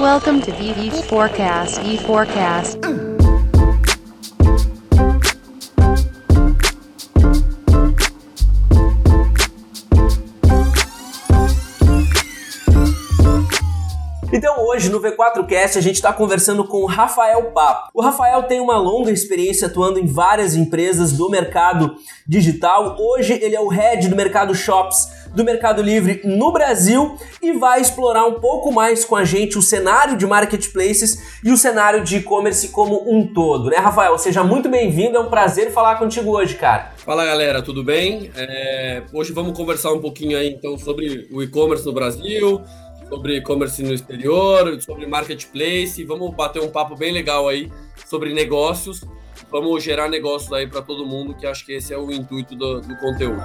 Welcome to E Forecast. E Forecast. Então hoje no V4Cast a gente está conversando com o Rafael Papo. O Rafael tem uma longa experiência atuando em várias empresas do mercado digital. Hoje ele é o head do mercado Shops do Mercado Livre no Brasil e vai explorar um pouco mais com a gente o cenário de marketplaces e o cenário de e-commerce como um todo, né, Rafael? Seja muito bem-vindo, é um prazer falar contigo hoje, cara. Fala galera, tudo bem? É... Hoje vamos conversar um pouquinho aí então sobre o e-commerce no Brasil, sobre e-commerce no exterior, sobre marketplace. Vamos bater um papo bem legal aí sobre negócios. Vamos gerar negócios aí para todo mundo, que acho que esse é o intuito do, do conteúdo.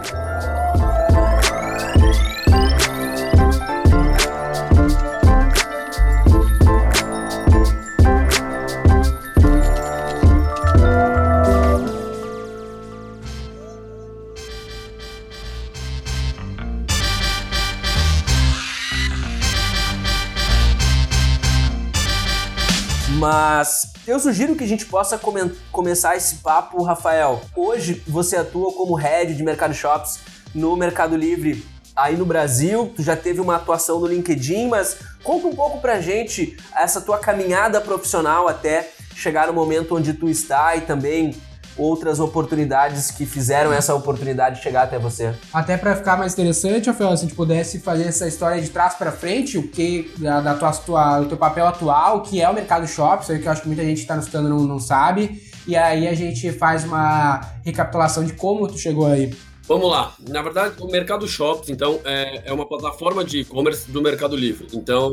Mas eu sugiro que a gente possa come começar esse papo, Rafael. Hoje você atua como head de Mercado Shops no Mercado Livre aí no Brasil. Tu já teve uma atuação no LinkedIn, mas conta um pouco pra gente essa tua caminhada profissional até chegar no momento onde tu está e também outras oportunidades que fizeram essa oportunidade chegar até você? Até para ficar mais interessante, Rafael, se a gente pudesse fazer essa história de trás para frente, o que da, da tua, tua, o teu papel atual, que é o mercado shops, que eu acho que muita gente que está nos escutando não, não sabe, e aí a gente faz uma recapitulação de como tu chegou aí. Vamos lá. Na verdade, o Mercado Shops, então, é, é uma plataforma de e-commerce do Mercado Livre. Então,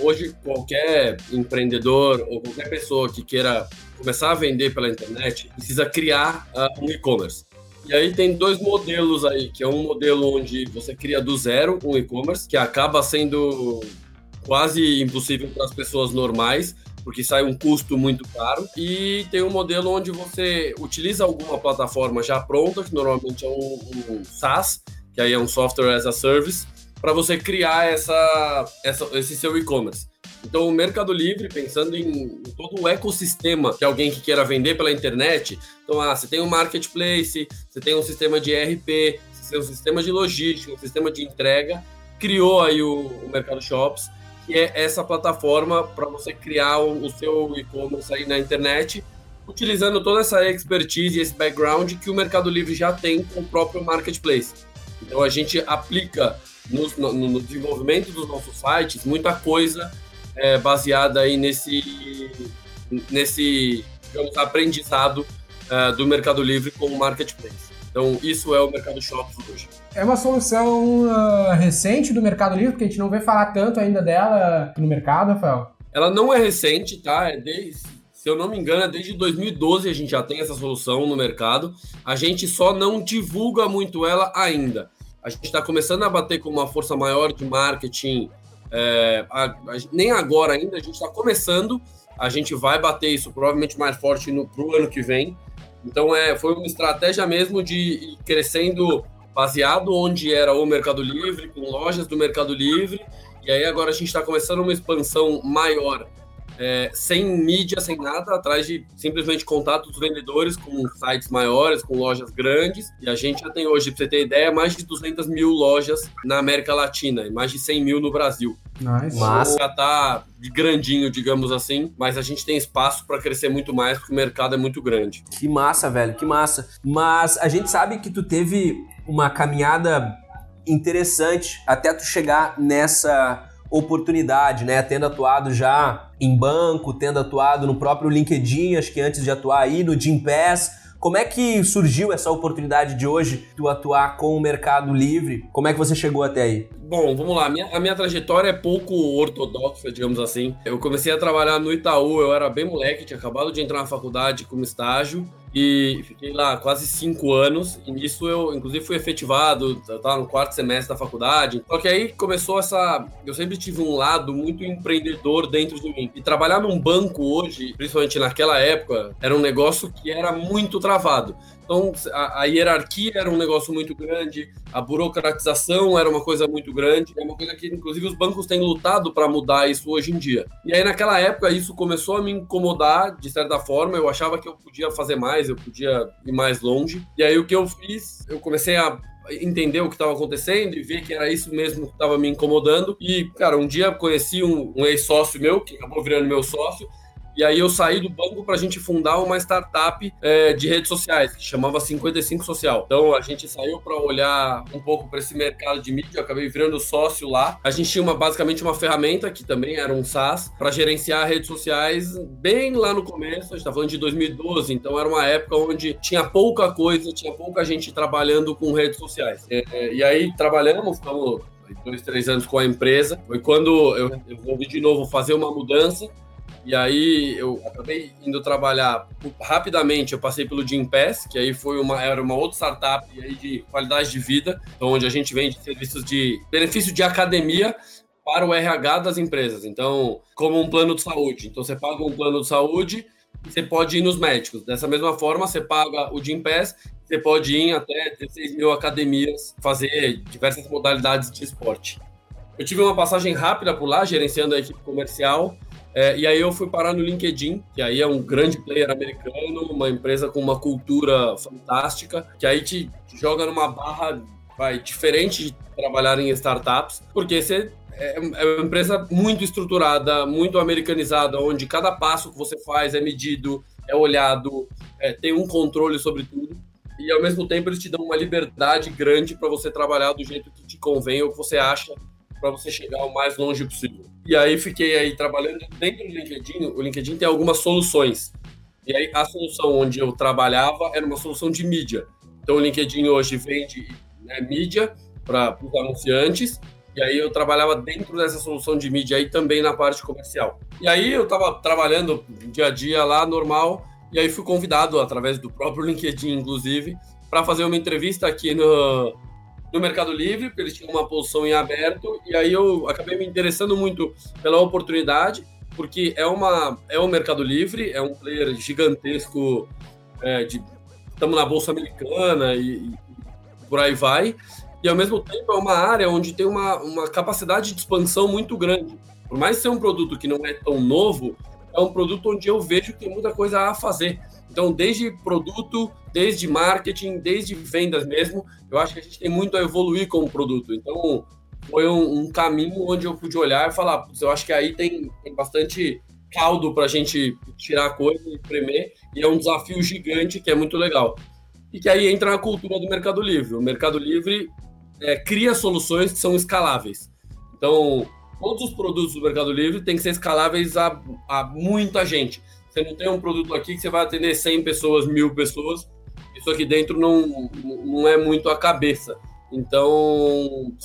hoje, qualquer empreendedor ou qualquer pessoa que queira começar a vender pela internet precisa criar uh, um e-commerce. E aí tem dois modelos aí, que é um modelo onde você cria do zero um e-commerce, que acaba sendo quase impossível para as pessoas normais, porque sai um custo muito caro. E tem um modelo onde você utiliza alguma plataforma já pronta, que normalmente é um, um SaaS, que aí é um Software as a Service, para você criar essa, essa, esse seu e-commerce. Então, o Mercado Livre, pensando em todo o ecossistema de alguém que queira vender pela internet, então, ah, você tem um marketplace, você tem um sistema de ERP, você tem um sistema de logística, um sistema de entrega, criou aí o, o Mercado Shops, que é essa plataforma para você criar o, o seu e-commerce aí na internet, utilizando toda essa expertise esse background que o Mercado Livre já tem com o próprio marketplace. Então a gente aplica no, no, no desenvolvimento dos nossos sites muita coisa é, baseada aí nesse, nesse digamos, aprendizado é, do Mercado Livre com o marketplace. Então isso é o Mercado Shops hoje. É uma solução uh, recente do Mercado Livre, porque a gente não vê falar tanto ainda dela no mercado, Rafael? Ela não é recente, tá? É desde, se eu não me engano, é desde 2012 a gente já tem essa solução no mercado. A gente só não divulga muito ela ainda. A gente está começando a bater com uma força maior de marketing. É, a, a, nem agora ainda, a gente está começando. A gente vai bater isso provavelmente mais forte no pro ano que vem. Então é, foi uma estratégia mesmo de ir crescendo baseado onde era o Mercado Livre, com lojas do Mercado Livre, e aí agora a gente está começando uma expansão maior, é, sem mídia, sem nada, atrás de simplesmente contato dos vendedores com sites maiores, com lojas grandes, e a gente já tem hoje, para você ter ideia, mais de 200 mil lojas na América Latina e mais de 100 mil no Brasil. Nice. Mas já tá grandinho, digamos assim, mas a gente tem espaço para crescer muito mais porque o mercado é muito grande. Que massa, velho, que massa. Mas a gente sabe que tu teve uma caminhada interessante até tu chegar nessa oportunidade, né? Tendo atuado já em banco, tendo atuado no próprio LinkedIn, acho que antes de atuar aí no Gympass. Como é que surgiu essa oportunidade de hoje tu atuar com o Mercado Livre? Como é que você chegou até aí? Bom, vamos lá. A minha, a minha trajetória é pouco ortodoxa, digamos assim. Eu comecei a trabalhar no Itaú, eu era bem moleque, tinha acabado de entrar na faculdade como estágio e fiquei lá quase cinco anos. E nisso eu, inclusive, fui efetivado, eu tava no quarto semestre da faculdade. Só que aí começou essa. Eu sempre tive um lado muito empreendedor dentro de mim. E trabalhar num banco hoje, principalmente naquela época, era um negócio que era muito travado. Então, a, a, hierarquia era um negócio muito grande, a burocratização era uma coisa muito grande, é uma coisa que, inclusive, os bancos têm lutado para mudar isso hoje em dia. E aí, naquela época, isso começou a me incomodar, de certa forma, eu achava que eu podia fazer mais, eu podia ir mais longe. E aí, o que eu fiz, eu comecei a entender o que estava acontecendo e ver que era isso mesmo que estava me incomodando. E, cara, um dia conheci um, um ex-sócio meu, que acabou virando meu sócio, e aí eu saí do banco para a gente fundar uma startup é, de redes sociais, que chamava 55 Social. Então a gente saiu para olhar um pouco para esse mercado de mídia, eu acabei virando sócio lá. A gente tinha uma, basicamente uma ferramenta, que também era um SaaS, para gerenciar redes sociais bem lá no começo, a gente está falando de 2012, então era uma época onde tinha pouca coisa, tinha pouca gente trabalhando com redes sociais. É, é, e aí trabalhamos, ficamos dois, três anos com a empresa. Foi quando eu, eu resolvi de novo fazer uma mudança e aí eu acabei indo trabalhar rapidamente, eu passei pelo Jim Pass, que aí foi uma, era uma outra startup aí de qualidade de vida, então, onde a gente vende serviços de benefício de academia para o RH das empresas. Então, como um plano de saúde. Então, você paga um plano de saúde você pode ir nos médicos. Dessa mesma forma, você paga o Gym Pass, você pode ir até 16 mil academias, fazer diversas modalidades de esporte. Eu tive uma passagem rápida por lá, gerenciando a equipe comercial, é, e aí eu fui parar no LinkedIn, que aí é um grande player americano, uma empresa com uma cultura fantástica, que aí te, joga numa barra vai, diferente de trabalhar em startups, porque você é, é uma empresa muito estruturada, muito americanizada, onde cada passo que você faz é medido, é olhado, é, tem um controle sobre tudo. E ao mesmo tempo eles te dão uma liberdade grande para você trabalhar do jeito que te convém ou que você acha para você chegar o mais longe possível. E aí fiquei aí trabalhando dentro do LinkedIn. O LinkedIn tem algumas soluções. E aí a solução onde eu trabalhava era uma solução de mídia. Então o LinkedIn hoje vende né, mídia para os anunciantes. E aí eu trabalhava dentro dessa solução de mídia aí também na parte comercial. E aí eu estava trabalhando dia a dia lá normal. E aí fui convidado através do próprio LinkedIn, inclusive, para fazer uma entrevista aqui no, no Mercado Livre, porque eles tinham uma posição em aberto, e aí eu acabei me interessando muito pela oportunidade, porque é, uma, é um Mercado Livre, é um player gigantesco, é, de, estamos na Bolsa Americana e, e, por aí vai, e ao mesmo tempo é uma área onde tem uma, uma capacidade de expansão muito grande. Por mais ser um produto que não é tão novo, é um produto onde eu vejo que tem muita coisa a fazer. Então, desde produto, desde marketing, desde vendas mesmo, eu acho que a gente tem muito a evoluir como produto. Então, foi um, um caminho onde eu pude olhar e falar, eu acho que aí tem, tem bastante caldo para a gente tirar coisa e espremer, e é um desafio gigante que é muito legal. E que aí entra na cultura do Mercado Livre. O Mercado Livre é, cria soluções que são escaláveis. Então, todos os produtos do Mercado Livre têm que ser escaláveis a, a muita gente. Você não tem um produto aqui que você vai atender 100 pessoas, mil pessoas. Isso aqui dentro não, não é muito a cabeça. Então, o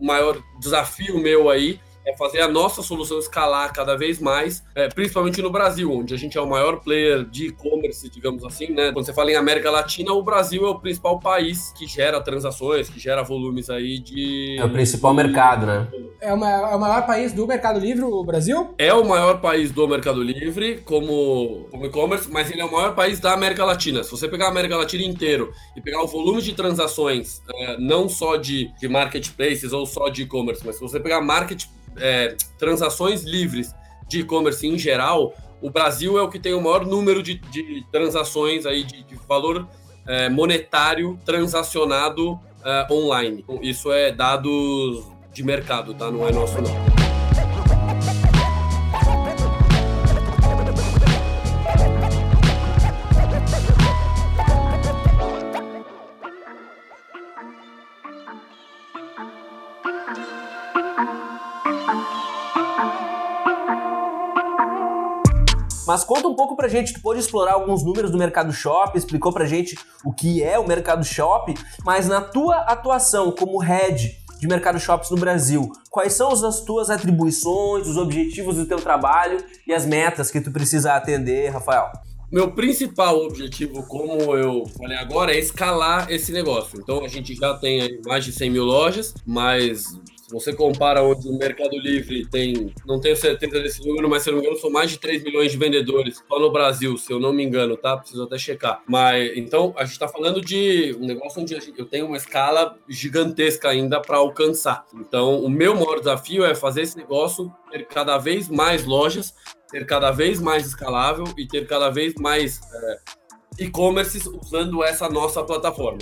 maior desafio meu aí é fazer a nossa solução escalar cada vez mais, é, principalmente no Brasil, onde a gente é o maior player de e-commerce, digamos assim, né? Quando você fala em América Latina, o Brasil é o principal país que gera transações, que gera volumes aí de. É o principal mercado, né? É, uma, é o maior país do Mercado Livre, o Brasil? É o maior país do Mercado Livre como, como e-commerce, mas ele é o maior país da América Latina. Se você pegar a América Latina inteiro e pegar o volume de transações, é, não só de, de marketplaces ou só de e-commerce, mas se você pegar market é, transações livres de e-commerce em geral, o Brasil é o que tem o maior número de, de transações aí de, de valor é, monetário transacionado é, online. Isso é dados de mercado, tá? Não é nosso não. Mas conta um pouco pra gente, tu pôde explorar alguns números do Mercado Shop, explicou pra gente o que é o Mercado Shop, mas na tua atuação como head de Mercado Shops no Brasil, quais são as tuas atribuições, os objetivos do teu trabalho e as metas que tu precisa atender, Rafael? Meu principal objetivo, como eu falei agora, é escalar esse negócio. Então a gente já tem mais de 100 mil lojas, mas você compara onde o Mercado Livre tem, não tenho certeza desse número, mas se eu não me engano, são mais de 3 milhões de vendedores só no Brasil, se eu não me engano, tá? Preciso até checar. Mas então a gente está falando de um negócio onde eu tenho uma escala gigantesca ainda para alcançar. Então, o meu maior desafio é fazer esse negócio ter cada vez mais lojas, ter cada vez mais escalável e ter cada vez mais é, e-commerces usando essa nossa plataforma.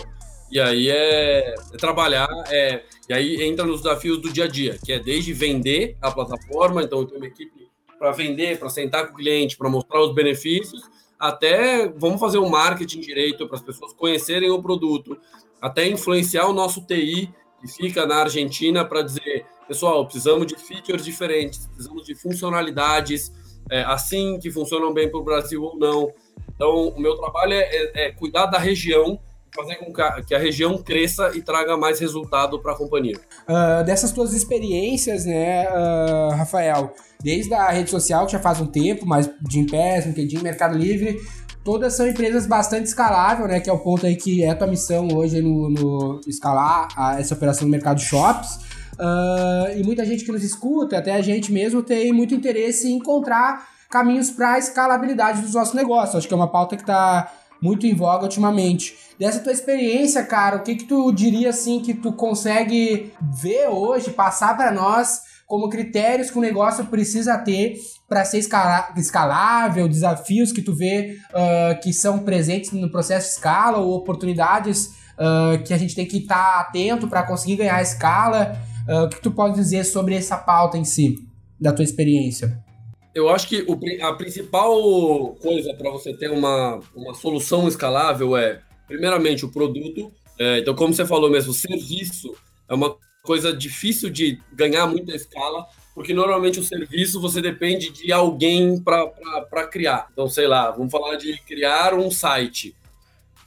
E aí é, é trabalhar, é, e aí entra nos desafios do dia a dia, que é desde vender a plataforma, então eu tenho uma equipe para vender, para sentar com o cliente, para mostrar os benefícios, até vamos fazer um marketing direito para as pessoas conhecerem o produto, até influenciar o nosso TI que fica na Argentina para dizer, pessoal, precisamos de features diferentes, precisamos de funcionalidades é, assim que funcionam bem para o Brasil ou não. Então, o meu trabalho é, é, é cuidar da região fazer com que a região cresça e traga mais resultado para a companhia. Uh, dessas tuas experiências, né, uh, Rafael, desde a rede social, que já faz um tempo, mas de Pass, LinkedIn, Mercado Livre, todas são empresas bastante escaláveis, né, que é o ponto aí que é a tua missão hoje no, no escalar a, essa operação no mercado shops. Uh, e muita gente que nos escuta, até a gente mesmo, tem muito interesse em encontrar caminhos para a escalabilidade dos nossos negócios. Acho que é uma pauta que está muito em voga ultimamente. Dessa tua experiência, cara, o que que tu diria assim que tu consegue ver hoje, passar para nós como critérios que o negócio precisa ter para ser escalável, desafios que tu vê uh, que são presentes no processo de escala ou oportunidades uh, que a gente tem que estar tá atento para conseguir ganhar escala. Uh, o que tu pode dizer sobre essa pauta em si, da tua experiência? Eu acho que o, a principal coisa para você ter uma, uma solução escalável é, primeiramente, o produto. É, então, como você falou mesmo, serviço é uma coisa difícil de ganhar muita escala, porque normalmente o serviço você depende de alguém para criar. Então, sei lá, vamos falar de criar um site.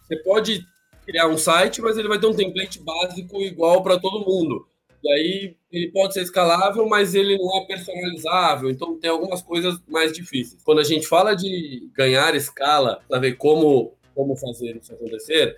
Você pode criar um site, mas ele vai ter um template básico igual para todo mundo. E aí ele pode ser escalável, mas ele não é personalizável, então tem algumas coisas mais difíceis. Quando a gente fala de ganhar escala, para ver como, como fazer isso acontecer,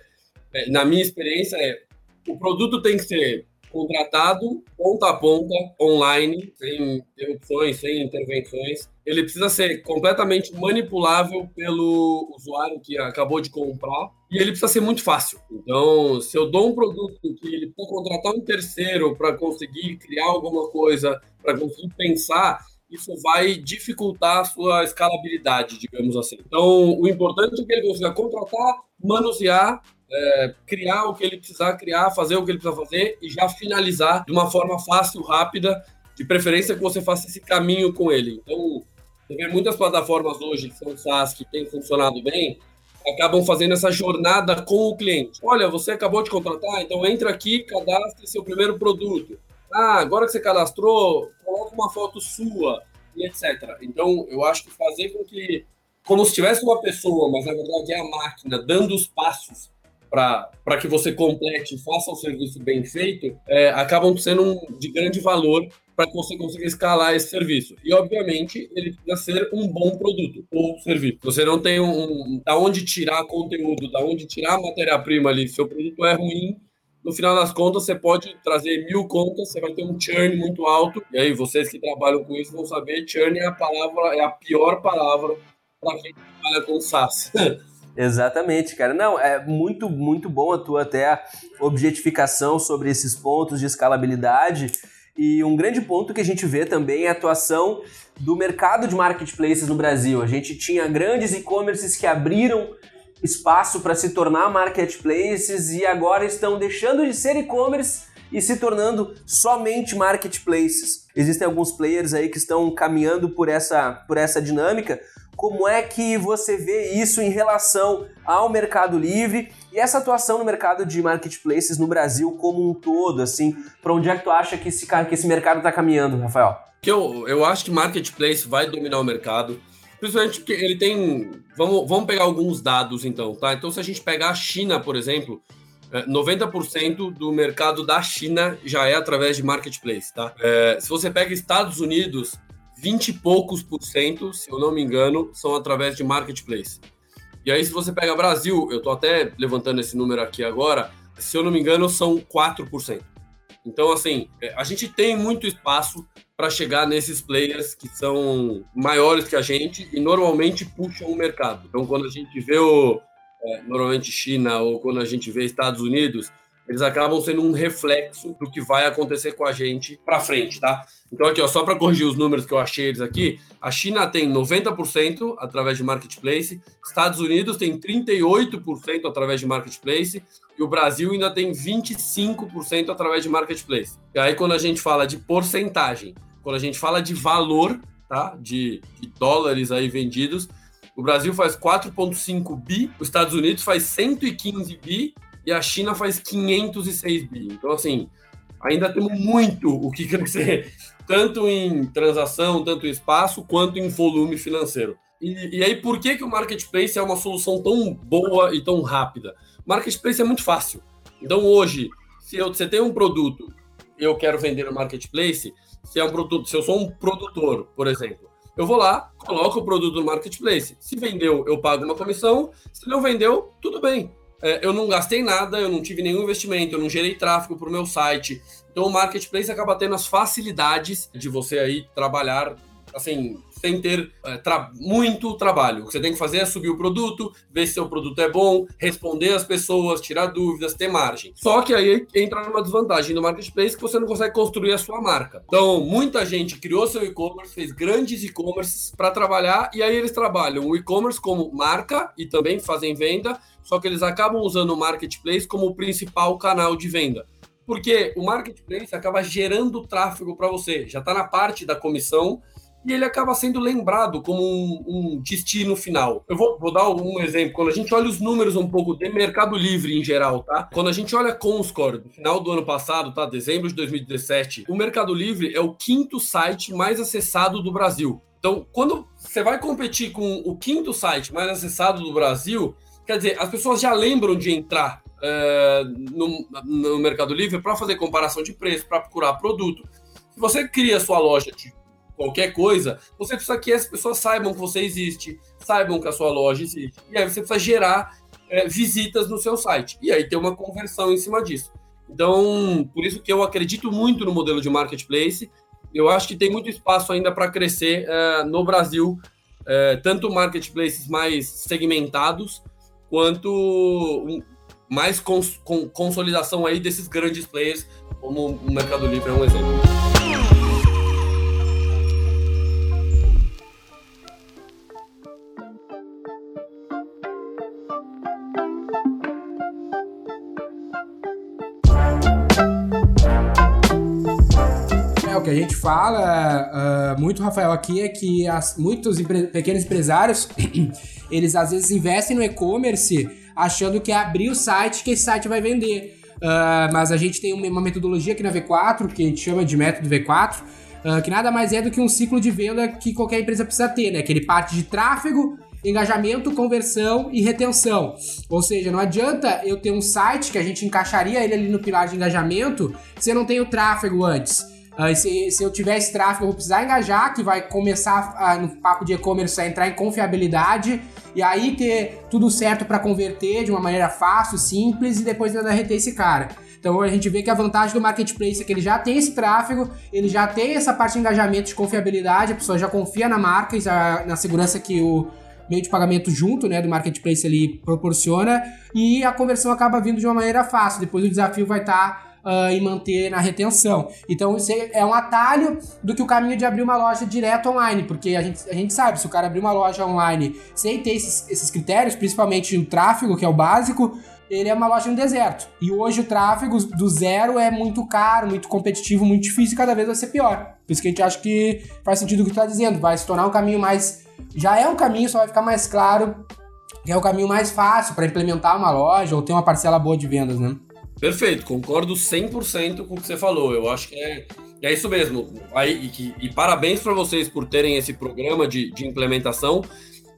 é, na minha experiência é o produto tem que ser contratado ponta a ponta, online, sem interrupções, sem intervenções. Ele precisa ser completamente manipulável pelo usuário que acabou de comprar e ele precisa ser muito fácil. Então, se eu dou um produto que ele precisa contratar um terceiro para conseguir criar alguma coisa, para conseguir pensar, isso vai dificultar a sua escalabilidade, digamos assim. Então, o importante é que ele consiga contratar, manusear é, criar o que ele precisar criar, fazer o que ele precisa fazer e já finalizar de uma forma fácil, rápida, de preferência que você faça esse caminho com ele. Então, vê muitas plataformas hoje que são SaaS que têm funcionado bem, acabam fazendo essa jornada com o cliente. Olha, você acabou de contratar, então entra aqui, cadastre seu primeiro produto. Ah, agora que você cadastrou, coloca uma foto sua e etc. Então, eu acho que fazer com que, como se tivesse uma pessoa, mas na verdade é a máquina, dando os passos para que você complete faça o serviço bem feito, é, acabam sendo um, de grande valor para que você consiga escalar esse serviço. E, obviamente, ele precisa ser um bom produto ou serviço. Você não tem um, um da onde tirar conteúdo, da onde tirar matéria-prima ali. Seu produto é ruim, no final das contas, você pode trazer mil contas, você vai ter um churn muito alto. E aí, vocês que trabalham com isso vão saber, churn é a palavra, é a pior palavra para quem trabalha com SaaS. Exatamente, cara. Não, é muito, muito bom a tua até objetificação sobre esses pontos de escalabilidade. E um grande ponto que a gente vê também é a atuação do mercado de marketplaces no Brasil. A gente tinha grandes e-commerces que abriram espaço para se tornar marketplaces e agora estão deixando de ser e-commerce e se tornando somente marketplaces. Existem alguns players aí que estão caminhando por essa, por essa dinâmica, como é que você vê isso em relação ao Mercado Livre e essa atuação no mercado de marketplaces no Brasil como um todo, assim, para onde é que tu acha que esse, que esse mercado está caminhando, Rafael? Eu, eu acho que marketplace vai dominar o mercado, principalmente porque ele tem... Vamos, vamos pegar alguns dados, então, tá? Então, se a gente pegar a China, por exemplo, 90% é, do mercado da China já é através de marketplace, tá? É, se você pega Estados Unidos, 20 e poucos por cento, se eu não me engano, são através de marketplace. E aí, se você pega Brasil, eu estou até levantando esse número aqui agora, se eu não me engano, são 4%. Então, assim, é, a gente tem muito espaço para chegar nesses players que são maiores que a gente e normalmente puxam o mercado. Então, quando a gente vê o, é, normalmente China ou quando a gente vê Estados Unidos, eles acabam sendo um reflexo do que vai acontecer com a gente para frente, tá? Então aqui, ó, só para corrigir os números que eu achei eles aqui, a China tem 90% através de marketplace, Estados Unidos tem 38% através de marketplace e o Brasil ainda tem 25% através de marketplace. E aí quando a gente fala de porcentagem, quando a gente fala de valor, tá? De, de dólares aí vendidos, o Brasil faz 4,5 bi, os Estados Unidos faz 115 bi e a China faz 506 bi. Então, assim, ainda temos muito o que crescer, tanto em transação, tanto em espaço, quanto em volume financeiro. E, e, aí, por que, que o marketplace é uma solução tão boa e tão rápida? Marketplace é muito fácil. Então, hoje, se eu, você tem um produto eu quero vender no marketplace, se é um produto, se eu sou um produtor, por exemplo, eu vou lá, coloco o produto no marketplace. Se vendeu, eu pago uma comissão. Se não vendeu, tudo bem eu não gastei nada, eu não tive nenhum investimento, eu não gerei tráfego para o meu site. Então o marketplace acaba tendo as facilidades de você aí trabalhar assim, sem ter é, tra muito trabalho. O que você tem que fazer é subir o produto, ver se seu produto é bom, responder as pessoas, tirar dúvidas, ter margem. Só que aí entra numa desvantagem do marketplace que você não consegue construir a sua marca. Então, muita gente criou seu e-commerce, fez grandes e-commerces para trabalhar e aí eles trabalham o e-commerce como marca e também fazem venda, só que eles acabam usando o marketplace como o principal canal de venda. Porque o marketplace acaba gerando tráfego para você, já está na parte da comissão e ele acaba sendo lembrado como um, um destino final. Eu vou, vou, dar um exemplo. Quando a gente olha os números um pouco de Mercado Livre em geral, tá? Quando a gente olha Comscore, no final do ano passado, tá? Dezembro de 2017, o Mercado Livre é o quinto site mais acessado do Brasil. Então, quando você vai competir com o quinto site mais acessado do Brasil, quer dizer, as pessoas já lembram de entrar é, no, no Mercado Livre para fazer comparação de preço, para procurar produto. Se você cria sua loja de qualquer coisa, você precisa que as pessoas saibam que você existe, saibam que a sua loja existe. E aí você precisa gerar é, visitas no seu site. E aí ter uma conversão em cima disso. Então, por isso que eu acredito muito no modelo de marketplace. Eu acho que tem muito espaço ainda para crescer é, no Brasil, é, tanto marketplaces mais segmentados, quanto mais cons consolidação aí desses grandes players, como o Mercado Livre é um exemplo. Fala uh, muito, Rafael, aqui é que as, muitos empre pequenos empresários, eles às vezes investem no e-commerce achando que é abrir o site que esse site vai vender. Uh, mas a gente tem uma metodologia aqui na V4, que a gente chama de método V4, uh, que nada mais é do que um ciclo de venda que qualquer empresa precisa ter, né? Que ele parte de tráfego, engajamento, conversão e retenção. Ou seja, não adianta eu ter um site que a gente encaixaria ele ali no pilar de engajamento se eu não tenho tráfego antes. Se, se, eu tiver esse tráfego, eu vou precisar engajar, que vai começar uh, no papo de e-commerce a entrar em confiabilidade e aí ter tudo certo para converter de uma maneira fácil, simples e depois ainda reter esse cara. Então a gente vê que a vantagem do marketplace é que ele já tem esse tráfego, ele já tem essa parte de engajamento, de confiabilidade, a pessoa já confia na marca e na segurança que o meio de pagamento junto, né, do marketplace ali proporciona e a conversão acaba vindo de uma maneira fácil. Depois o desafio vai estar tá uh, e manter na retenção. Então isso é um atalho do que o caminho de abrir uma loja direto online, porque a gente, a gente sabe, se o cara abrir uma loja online sem ter esses, esses critérios, principalmente o tráfego, que é o básico, ele é uma loja no deserto. E hoje o tráfego do zero é muito caro, muito competitivo, muito difícil e cada vez vai ser pior. Por isso que a gente acha que faz sentido o que tu está dizendo, vai se tornar um caminho mais. Já é um caminho, só vai ficar mais claro que é o caminho mais fácil para implementar uma loja ou ter uma parcela boa de vendas, né? Perfeito, concordo 100% com o que você falou. Eu acho que é, é isso mesmo. Aí, e, e parabéns para vocês por terem esse programa de, de implementação,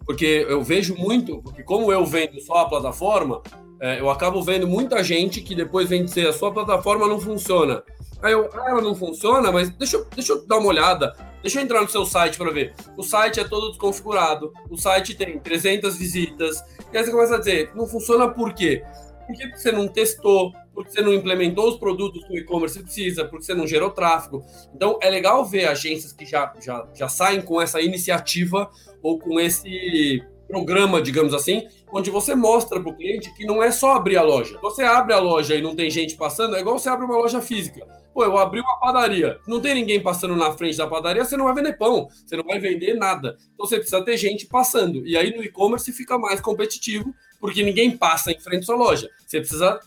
porque eu vejo muito, porque como eu vendo só a plataforma, é, eu acabo vendo muita gente que depois vem dizer a sua plataforma não funciona. Aí eu, ah, ela não funciona, mas deixa deixa eu dar uma olhada, deixa eu entrar no seu site para ver. O site é todo desconfigurado, o site tem 300 visitas, e aí você começa a dizer, não funciona por quê? Por que você não testou? Porque você não implementou os produtos que o e-commerce precisa, porque você não gerou tráfego. Então é legal ver agências que já, já, já saem com essa iniciativa ou com esse programa, digamos assim, onde você mostra para o cliente que não é só abrir a loja. Você abre a loja e não tem gente passando, é igual você abre uma loja física. Pô, eu abri uma padaria, não tem ninguém passando na frente da padaria, você não vai vender pão, você não vai vender nada. Então você precisa ter gente passando. E aí no e-commerce fica mais competitivo, porque ninguém passa em frente à sua loja. Você precisa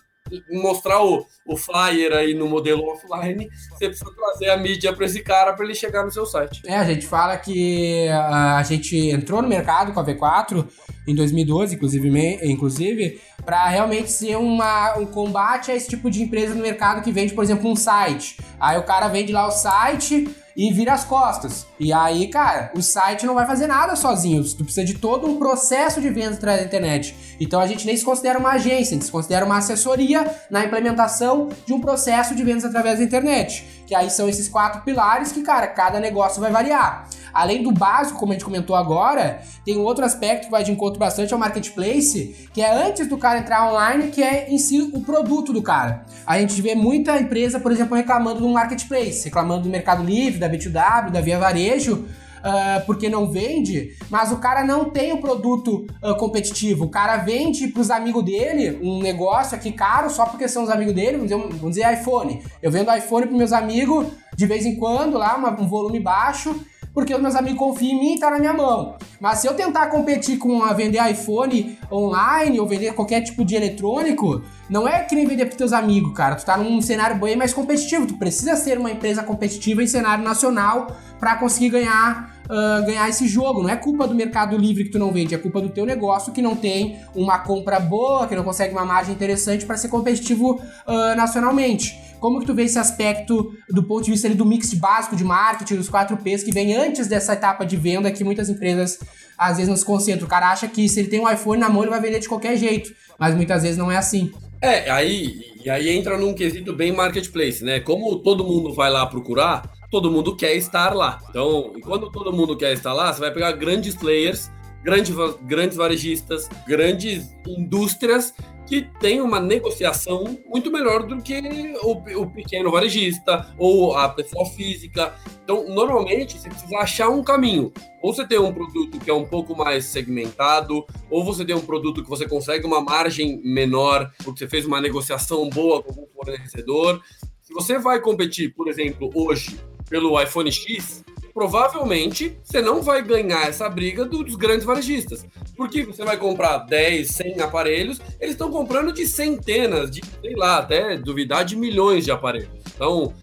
mostrar o, o flyer aí no modelo offline, você precisa trazer a mídia para esse cara para ele chegar no seu site. É, a gente fala que a, gente entrou no mercado com a V4 em 2012, inclusive, inclusive para realmente ser uma, um combate a esse tipo de empresa no mercado que vende, por exemplo, um site. Aí o cara vende lá o site e vira as costas. E aí, cara, o site não vai fazer nada sozinho. Tu precisa de todo um processo de venda através da internet. Então a gente nem se considera uma agência, a gente se considera uma assessoria na implementação de um processo de vendas através da internet. Que aí são esses quatro pilares que, cara, cada negócio vai variar. Além do básico, como a gente comentou agora, tem outro aspecto que vai de encontro bastante ao marketplace, que é antes do cara entrar online, que é em si o produto do cara. A gente vê muita empresa, por exemplo, reclamando do marketplace, reclamando do Mercado Livre, da B2W, da Via Varejo, Uh, porque não vende, mas o cara não tem o produto uh, competitivo. O cara vende para os amigos dele um negócio aqui caro só porque são os amigos dele, vamos dizer, vamos dizer iPhone. Eu vendo iPhone para meus amigos de vez em quando, lá, uma, um volume baixo, porque os meus amigos confiam em mim e tá na minha mão. Mas se eu tentar competir com a vender iPhone online ou vender qualquer tipo de eletrônico, não é que nem vender pros teus amigos, cara. Tu tá num cenário bem mais competitivo. Tu precisa ser uma empresa competitiva em cenário nacional para conseguir ganhar uh, ganhar esse jogo. Não é culpa do Mercado Livre que tu não vende, é culpa do teu negócio que não tem uma compra boa, que não consegue uma margem interessante para ser competitivo uh, nacionalmente. Como que tu vê esse aspecto do ponto de vista ali, do mix básico de marketing, dos 4Ps, que vem antes dessa etapa de venda que muitas empresas às vezes não se concentram. O cara acha que se ele tem um iPhone na mão, ele vai vender de qualquer jeito. Mas muitas vezes não é assim. É, aí, aí entra num quesito bem marketplace, né? Como todo mundo vai lá procurar, todo mundo quer estar lá. Então, quando todo mundo quer estar lá, você vai pegar grandes players, grandes, grandes varejistas, grandes indústrias que tem uma negociação muito melhor do que o, o, pequeno varejista ou a pessoa física. Então, normalmente, você precisa achar um caminho. Ou você tem um produto que é um pouco mais segmentado, ou você tem um produto que você consegue uma margem menor, porque você fez uma negociação boa com o fornecedor. Se você vai competir, por exemplo, hoje pelo iPhone X, provavelmente você não vai ganhar essa briga dos grandes varejistas. Porque você vai comprar 10, 100 aparelhos, eles estão comprando de centenas, de, sei lá, até duvidar de milhões de aparelhos. Então,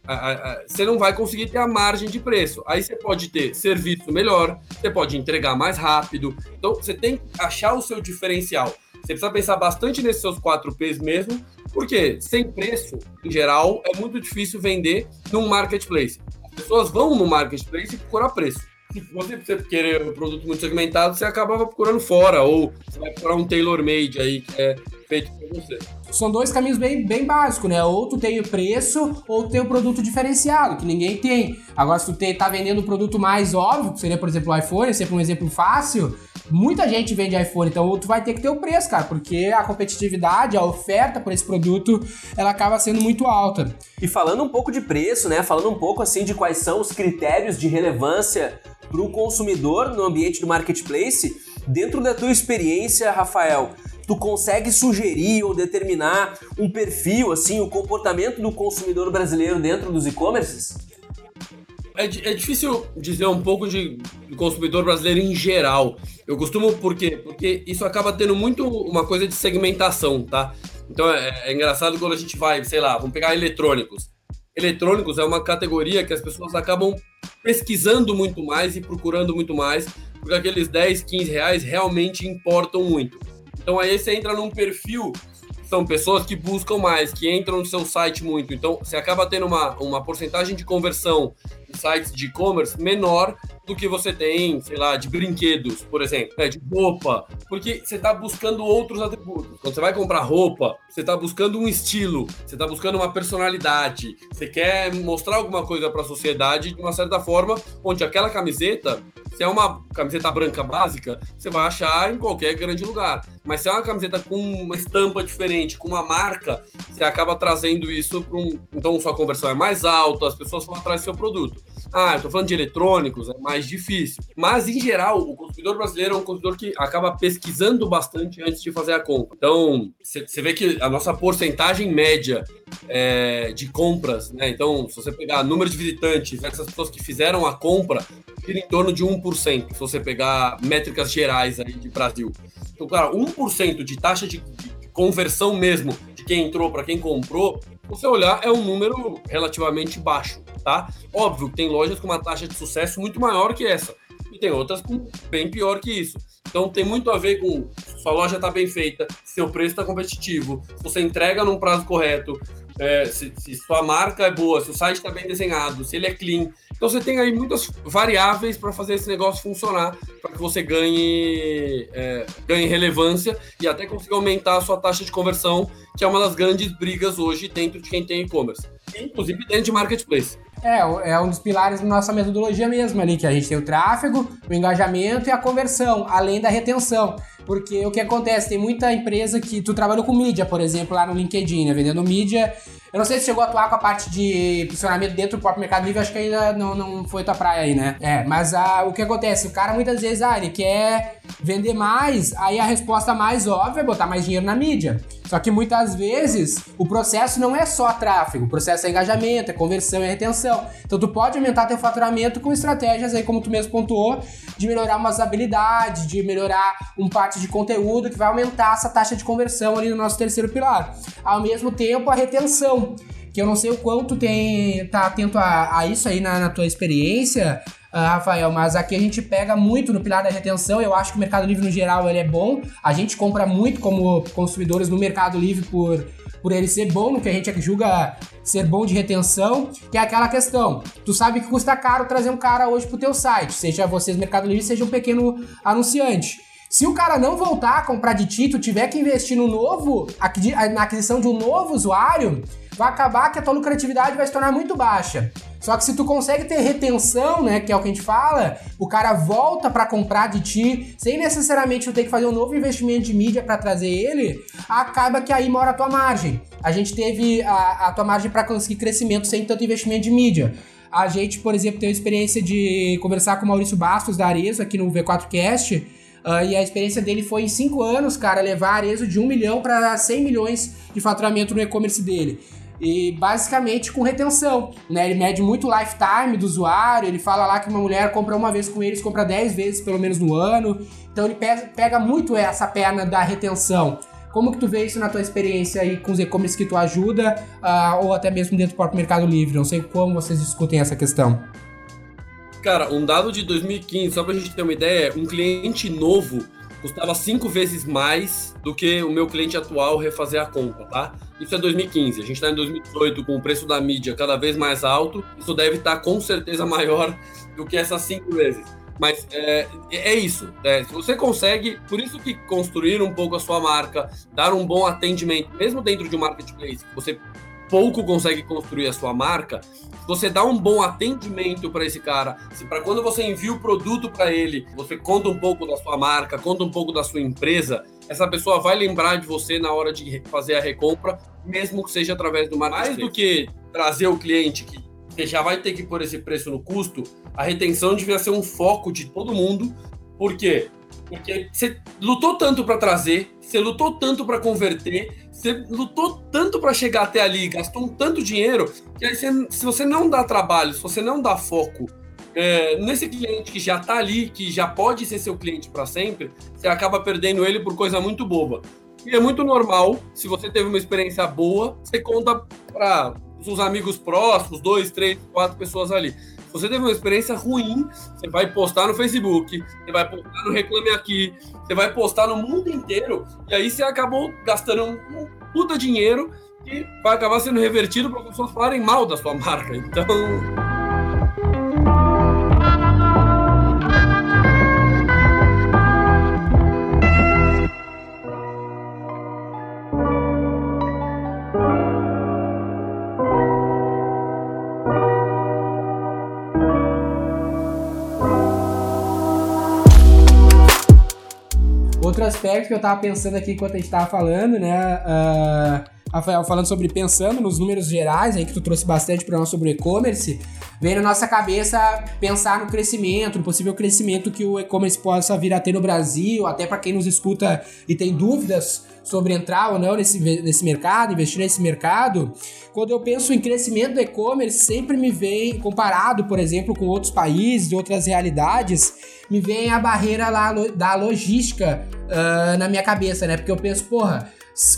você não vai conseguir ter a margem de preço. Aí você pode ter serviço melhor, você pode entregar mais rápido. Então, você tem que achar o seu diferencial. Você precisa pensar bastante nesses seus 4Ps mesmo, porque sem preço, em geral, é muito difícil vender num marketplace pessoas vão no marketplace procurar preço. Se você, você querer um produto muito segmentado, você acabava procurando fora, ou você vai procurar um tailor-made aí que é feito para você. São dois caminhos bem, bem básicos, né? Ou tu tem o preço, ou tu tem o produto diferenciado, que ninguém tem. Agora, se tu tá vendendo um produto mais óbvio, que seria, por exemplo, o iPhone, sempre um exemplo fácil, muita gente vende iPhone, então tu vai ter que ter o preço, cara, porque a competitividade, a oferta por esse produto, ela acaba sendo muito alta. E falando um pouco de preço, né? Falando um pouco assim de quais são os critérios de relevância para o consumidor no ambiente do marketplace, dentro da tua experiência, Rafael, tu consegue sugerir ou determinar um perfil, assim, o comportamento do consumidor brasileiro dentro dos e-commerces? É, é, difícil dizer um pouco de consumidor brasileiro em geral. Eu costumo, por quê? Porque isso acaba tendo muito uma coisa de segmentação, tá? Então é, é engraçado quando a gente vai, sei lá, vamos pegar eletrônicos. Eletrônicos é uma categoria que as pessoas acabam pesquisando muito mais e procurando muito mais, porque aqueles 10, 15 reais realmente importam muito. Então aí você entra num perfil são pessoas que buscam mais, que entram no seu site muito. Então, você acaba tendo uma, uma porcentagem de conversão sites de e-commerce menor do que você tem, sei lá, de brinquedos, por exemplo, né, de roupa, porque você está buscando outros atributos. Quando você vai comprar roupa, você está buscando um estilo, você está buscando uma personalidade, você quer mostrar alguma coisa para a sociedade de uma certa forma, onde aquela camiseta se é uma camiseta branca básica, você vai achar em qualquer grande lugar. Mas se é uma camiseta com uma estampa diferente, com uma marca, você acaba trazendo isso para um. Então sua conversão é mais alta, as pessoas vão atrás do seu produto. Ah, eu tô falando de eletrônicos, é mais difícil. Mas, em geral, o consumidor brasileiro é um consumidor que acaba pesquisando bastante antes de fazer a compra. Então, você vê que a nossa porcentagem média é, de compras, né? Então, se você pegar número de visitantes, essas pessoas que fizeram a compra, gira em torno de 1%, se você pegar métricas gerais aí de Brasil. Então, cara, 1% de taxa de, de conversão mesmo de quem entrou para quem comprou, você olhar, é um número relativamente baixo, tá? Óbvio tem lojas com uma taxa de sucesso muito maior que essa. E tem outras com bem pior que isso. Então tem muito a ver com sua loja está bem feita, seu preço está competitivo, você entrega num prazo correto, é, se, se, sua marca é boa, se o site está bem desenhado, se ele é clean. Então você tem aí muitas variáveis para fazer esse negócio funcionar, para que você ganhe, é, ganhe relevância e até consiga aumentar a sua taxa de conversão, que é uma das grandes brigas hoje dentro de quem tem e-commerce, inclusive dentro de marketplace. É, é um dos pilares da nossa metodologia mesmo ali, que a gente tem o tráfego, o engajamento e a conversão, além da retenção. Porque o que acontece, tem muita empresa que tu trabalhou com mídia, por exemplo, lá no LinkedIn, né, vendendo mídia. Eu não sei se chegou a atuar com a parte de posicionamento dentro do próprio Mercado Livre, acho que ainda não, não foi tua praia aí, né? É, mas a, o que acontece? O cara muitas vezes, ah, ele quer vender mais, aí a resposta mais óbvia é botar mais dinheiro na mídia. Só que muitas vezes o processo não é só tráfego, o processo é engajamento, é conversão, é retenção. Então tu pode aumentar teu faturamento com estratégias aí, como tu mesmo pontuou, de melhorar umas habilidades, de melhorar um parte de conteúdo que vai aumentar essa taxa de conversão ali no nosso terceiro pilar. Ao mesmo tempo, a retenção que eu não sei o quanto tem tá atento a, a isso aí na, na tua experiência, uh, Rafael, mas aqui a gente pega muito no pilar da retenção. Eu acho que o Mercado Livre no geral ele é bom. A gente compra muito como consumidores no Mercado Livre por por ele ser bom no que a gente julga ser bom de retenção, que é aquela questão. Tu sabe que custa caro trazer um cara hoje pro teu site, seja vocês Mercado Livre, seja um pequeno anunciante. Se o cara não voltar a comprar de ti, tu tiver que investir no novo, na aquisição de um novo usuário, vai acabar que a tua lucratividade vai se tornar muito baixa. Só que se tu consegue ter retenção, né, que é o que a gente fala, o cara volta para comprar de ti, sem necessariamente tu ter que fazer um novo investimento de mídia para trazer ele, acaba que aí mora a tua margem. A gente teve a, a tua margem para conseguir crescimento sem tanto investimento de mídia. A gente, por exemplo, teve a experiência de conversar com o Maurício Bastos da Arezo aqui no V4Cast, Uh, e a experiência dele foi em 5 anos, cara, levar a Arezo de 1 milhão para 100 milhões de faturamento no e-commerce dele. E basicamente com retenção, né? Ele mede muito o lifetime do usuário, ele fala lá que uma mulher compra uma vez com eles, compra 10 vezes pelo menos no ano. Então ele pega muito essa perna da retenção. Como que tu vê isso na tua experiência aí com os e-commerce que tu ajuda, uh, ou até mesmo dentro do próprio Mercado Livre? Não sei como vocês discutem essa questão. Cara, um dado de 2015, só pra gente ter uma ideia, um cliente novo custava cinco vezes mais do que o meu cliente atual refazer a compra, tá? Isso é 2015. A gente está em 2018 com o preço da mídia cada vez mais alto. Isso deve estar tá, com certeza maior do que essas cinco vezes. Mas é, é isso. É, se você consegue, por isso que construir um pouco a sua marca, dar um bom atendimento, mesmo dentro de um marketplace, você pouco consegue construir a sua marca, você dá um bom atendimento para esse cara, se para quando você envia o produto para ele, você conta um pouco da sua marca, conta um pouco da sua empresa, essa pessoa vai lembrar de você na hora de fazer a recompra, mesmo que seja através do marketplace. Mais do que trazer o cliente que já vai ter que pôr esse preço no custo, a retenção devia ser um foco de todo mundo. Por quê? Porque você lutou tanto para trazer, você lutou tanto para converter, você lutou tanto para chegar até ali, gastou um tanto dinheiro, que aí você, se você não dá trabalho, se você não dá foco é, nesse cliente que já está ali, que já pode ser seu cliente para sempre, você acaba perdendo ele por coisa muito boba. E é muito normal, se você teve uma experiência boa, você conta para os amigos próximos, dois, três, quatro pessoas ali. Se você teve uma experiência ruim, você vai postar no Facebook, você vai postar no Reclame Aqui, você vai postar no mundo inteiro, e aí você acabou gastando um puta dinheiro que vai acabar sendo revertido para pessoas falarem mal da sua marca. Então. Aspecto que eu tava pensando aqui enquanto a gente tava falando, né? Uh, Rafael, falando sobre pensando nos números gerais, aí que tu trouxe bastante para nós sobre o e-commerce, vem na nossa cabeça pensar no crescimento, no possível crescimento que o e-commerce possa vir a ter no Brasil, até para quem nos escuta e tem dúvidas sobre entrar ou não nesse, nesse mercado, investir nesse mercado. Quando eu penso em crescimento do e-commerce, sempre me vem, comparado, por exemplo, com outros países, outras realidades, me vem a barreira lá da logística uh, na minha cabeça, né? Porque eu penso, porra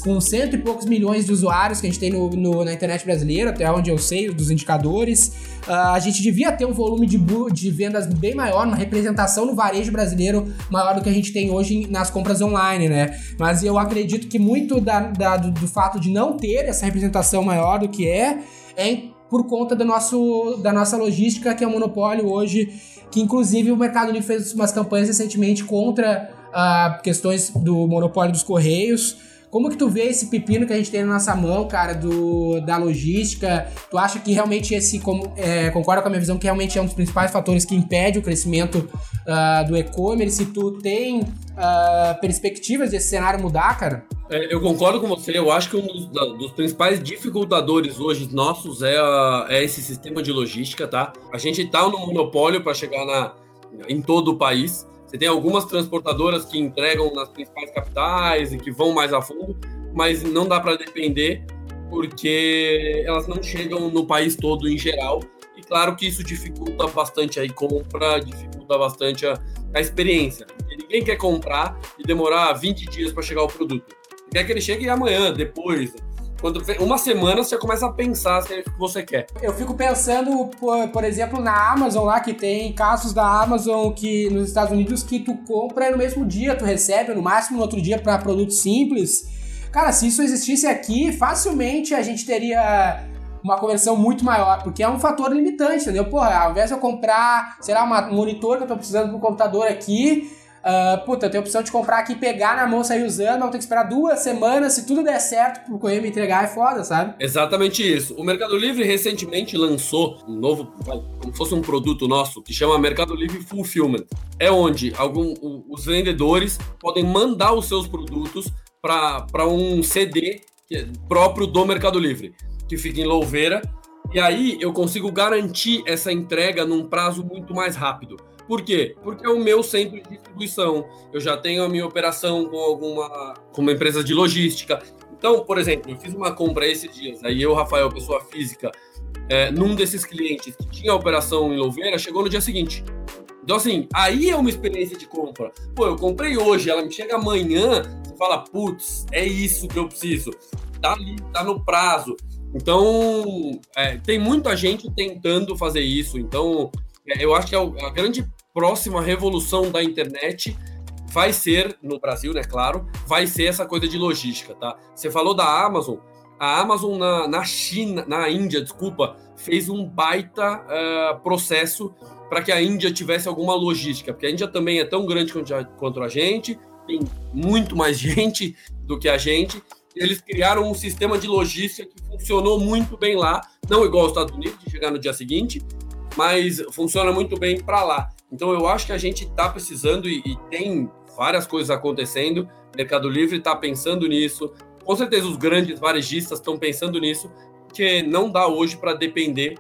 com cento e poucos milhões de usuários que a gente tem no, no, na internet brasileira, até onde eu sei dos indicadores, uh, a gente devia ter um volume de, de vendas bem maior, uma representação no varejo brasileiro maior do que a gente tem hoje nas compras online, né? Mas eu acredito que muito da, da, do, do fato de não ter essa representação maior do que é, é por conta do nosso, da nossa logística, que é um monopólio hoje, que inclusive o Mercado Livre fez umas campanhas recentemente contra uh, questões do monopólio dos Correios, como que tu vê esse pepino que a gente tem na nossa mão, cara, do, da logística? Tu acha que realmente esse, como, é, concorda com a minha visão, que realmente é um dos principais fatores que impede o crescimento uh, do e-commerce? Tu tem uh, perspectivas desse cenário mudar, cara? É, eu concordo com você. Eu acho que um dos, dos principais dificultadores hoje nossos é, a, é, esse sistema de logística, tá? A gente tá no monopólio para chegar na, em todo o país. Você tem algumas transportadoras que entregam nas principais capitais e que vão mais a fundo, mas não dá para depender porque elas não chegam no país todo em geral. E claro que isso dificulta bastante a compra, dificulta bastante a, a experiência. Porque ninguém quer comprar e demorar 20 dias para chegar o produto. Quer que ele chegue amanhã, depois. Quando uma semana você começa a pensar se é o que você quer. Eu fico pensando, por, por, exemplo, na Amazon lá, que tem casos da Amazon que nos Estados Unidos que tu compra no mesmo dia, tu recebe no máximo no outro dia para produtos simples. Cara, se isso existisse aqui, facilmente a gente teria uma conversão muito maior, porque é um fator limitante, entendeu? Porra, ao invés de eu comprar, sei lá, um monitor que eu tô precisando pro computador aqui, Uh, puta, eu tenho a opção de comprar aqui, pegar na mão, sair usando, mas tenho que esperar duas semanas, se tudo der certo, pro correio me entregar, é foda, sabe? Exatamente isso. O Mercado Livre recentemente lançou um novo, como fosse um produto nosso, que chama Mercado Livre Fulfillment. É onde algum, os vendedores podem mandar os seus produtos para um CD é próprio do Mercado Livre, que fica em Louveira. E aí eu consigo garantir essa entrega num prazo muito mais rápido. Por quê? Porque é o meu centro de distribuição. Eu já tenho a minha operação com alguma com uma empresa de logística. Então, por exemplo, eu fiz uma compra esses dias, aí eu, Rafael, pessoa física, é, num desses clientes que tinha operação em Louveira, chegou no dia seguinte. Então, assim, aí é uma experiência de compra. Pô, eu comprei hoje, ela me chega amanhã, você fala, putz, é isso que eu preciso. Tá ali, tá no prazo. Então, é, tem muita gente tentando fazer isso. Então, é, eu acho que é a grande próxima revolução da internet vai ser, no Brasil, né, claro, vai ser essa coisa de logística, tá? Você falou da Amazon, a Amazon na, na China, na Índia, desculpa, fez um baita uh, processo para que a Índia tivesse alguma logística, porque a Índia também é tão grande quanto a, quanto a gente, tem muito mais gente do que a gente, eles criaram um sistema de logística que funcionou muito bem lá, não igual aos Estados Unidos, de chegar no dia seguinte, mas funciona muito bem para lá. Então eu acho que a gente está precisando e, e, tem várias coisas acontecendo. O Mercado Livre está pensando nisso. Com certeza os grandes varejistas estão pensando nisso, porque não dá hoje para depender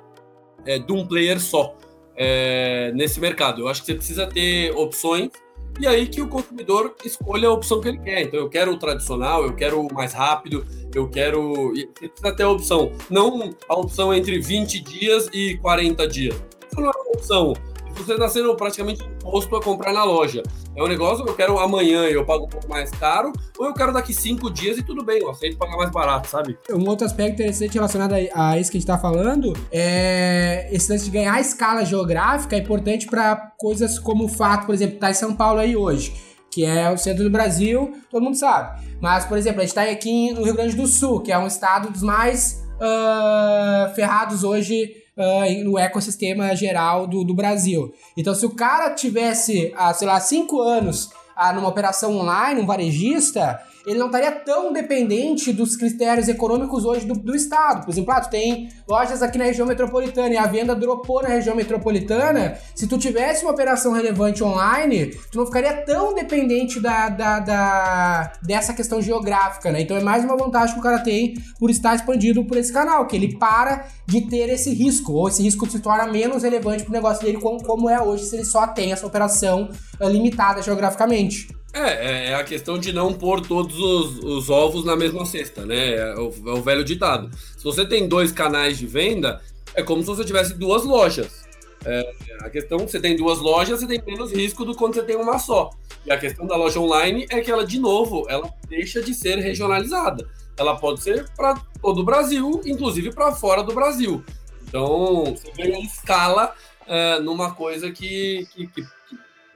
é, de um player só é, nesse mercado. Eu acho que você precisa ter opções e aí que o consumidor escolha a opção que ele quer. Então eu quero o tradicional, eu quero o mais rápido, eu quero. Você precisa ter a opção. Não a opção entre 20 dias e 40 dias. Isso não é uma opção você está sendo praticamente imposto a comprar na loja. É um negócio que eu quero amanhã e eu pago um pouco mais caro, ou eu quero daqui cinco dias e tudo bem, eu aceito pagar mais barato, sabe? Um outro aspecto interessante relacionado a, isso que a gente está falando é esse lance de ganhar escala geográfica é importante para coisas como o fato, por exemplo, tá em São Paulo aí hoje que é o centro do Brasil, todo mundo sabe. Mas, por exemplo, a gente está aqui no Rio Grande do Sul, que é um estado dos mais uh, ferrados hoje uh, no ecossistema geral do, do Brasil. Então, se o cara tivesse, sei lá, cinco anos uh, numa operação online, um varejista, ele não estaria tão dependente dos critérios econômicos hoje do, do Estado. Por exemplo, ah, tu tem lojas aqui na região metropolitana e a venda dropou na região metropolitana. Se tu tivesse uma operação relevante online, tu não ficaria tão dependente da, da, da dessa questão geográfica, né? Então é mais uma vantagem que o cara tem por estar expandido por esse canal, que ele para de ter esse risco, ou esse risco se torna menos relevante para o negócio dele, como, como é hoje, se ele só tem essa operação uh, limitada geograficamente. É, é, é a questão de não pôr todos os, os ovos na mesma cesta, né? É o, é o, velho ditado. Se você tem dois canais de venda, é como se você tivesse duas lojas. É, a questão que você tem duas lojas, você tem menos risco do que quando você tem uma só. E a questão da loja online é que ela, de novo, ela deixa de ser regionalizada. Ela pode ser para todo o Brasil, inclusive para fora do Brasil. Então, você ganha escala é, numa coisa que, que, que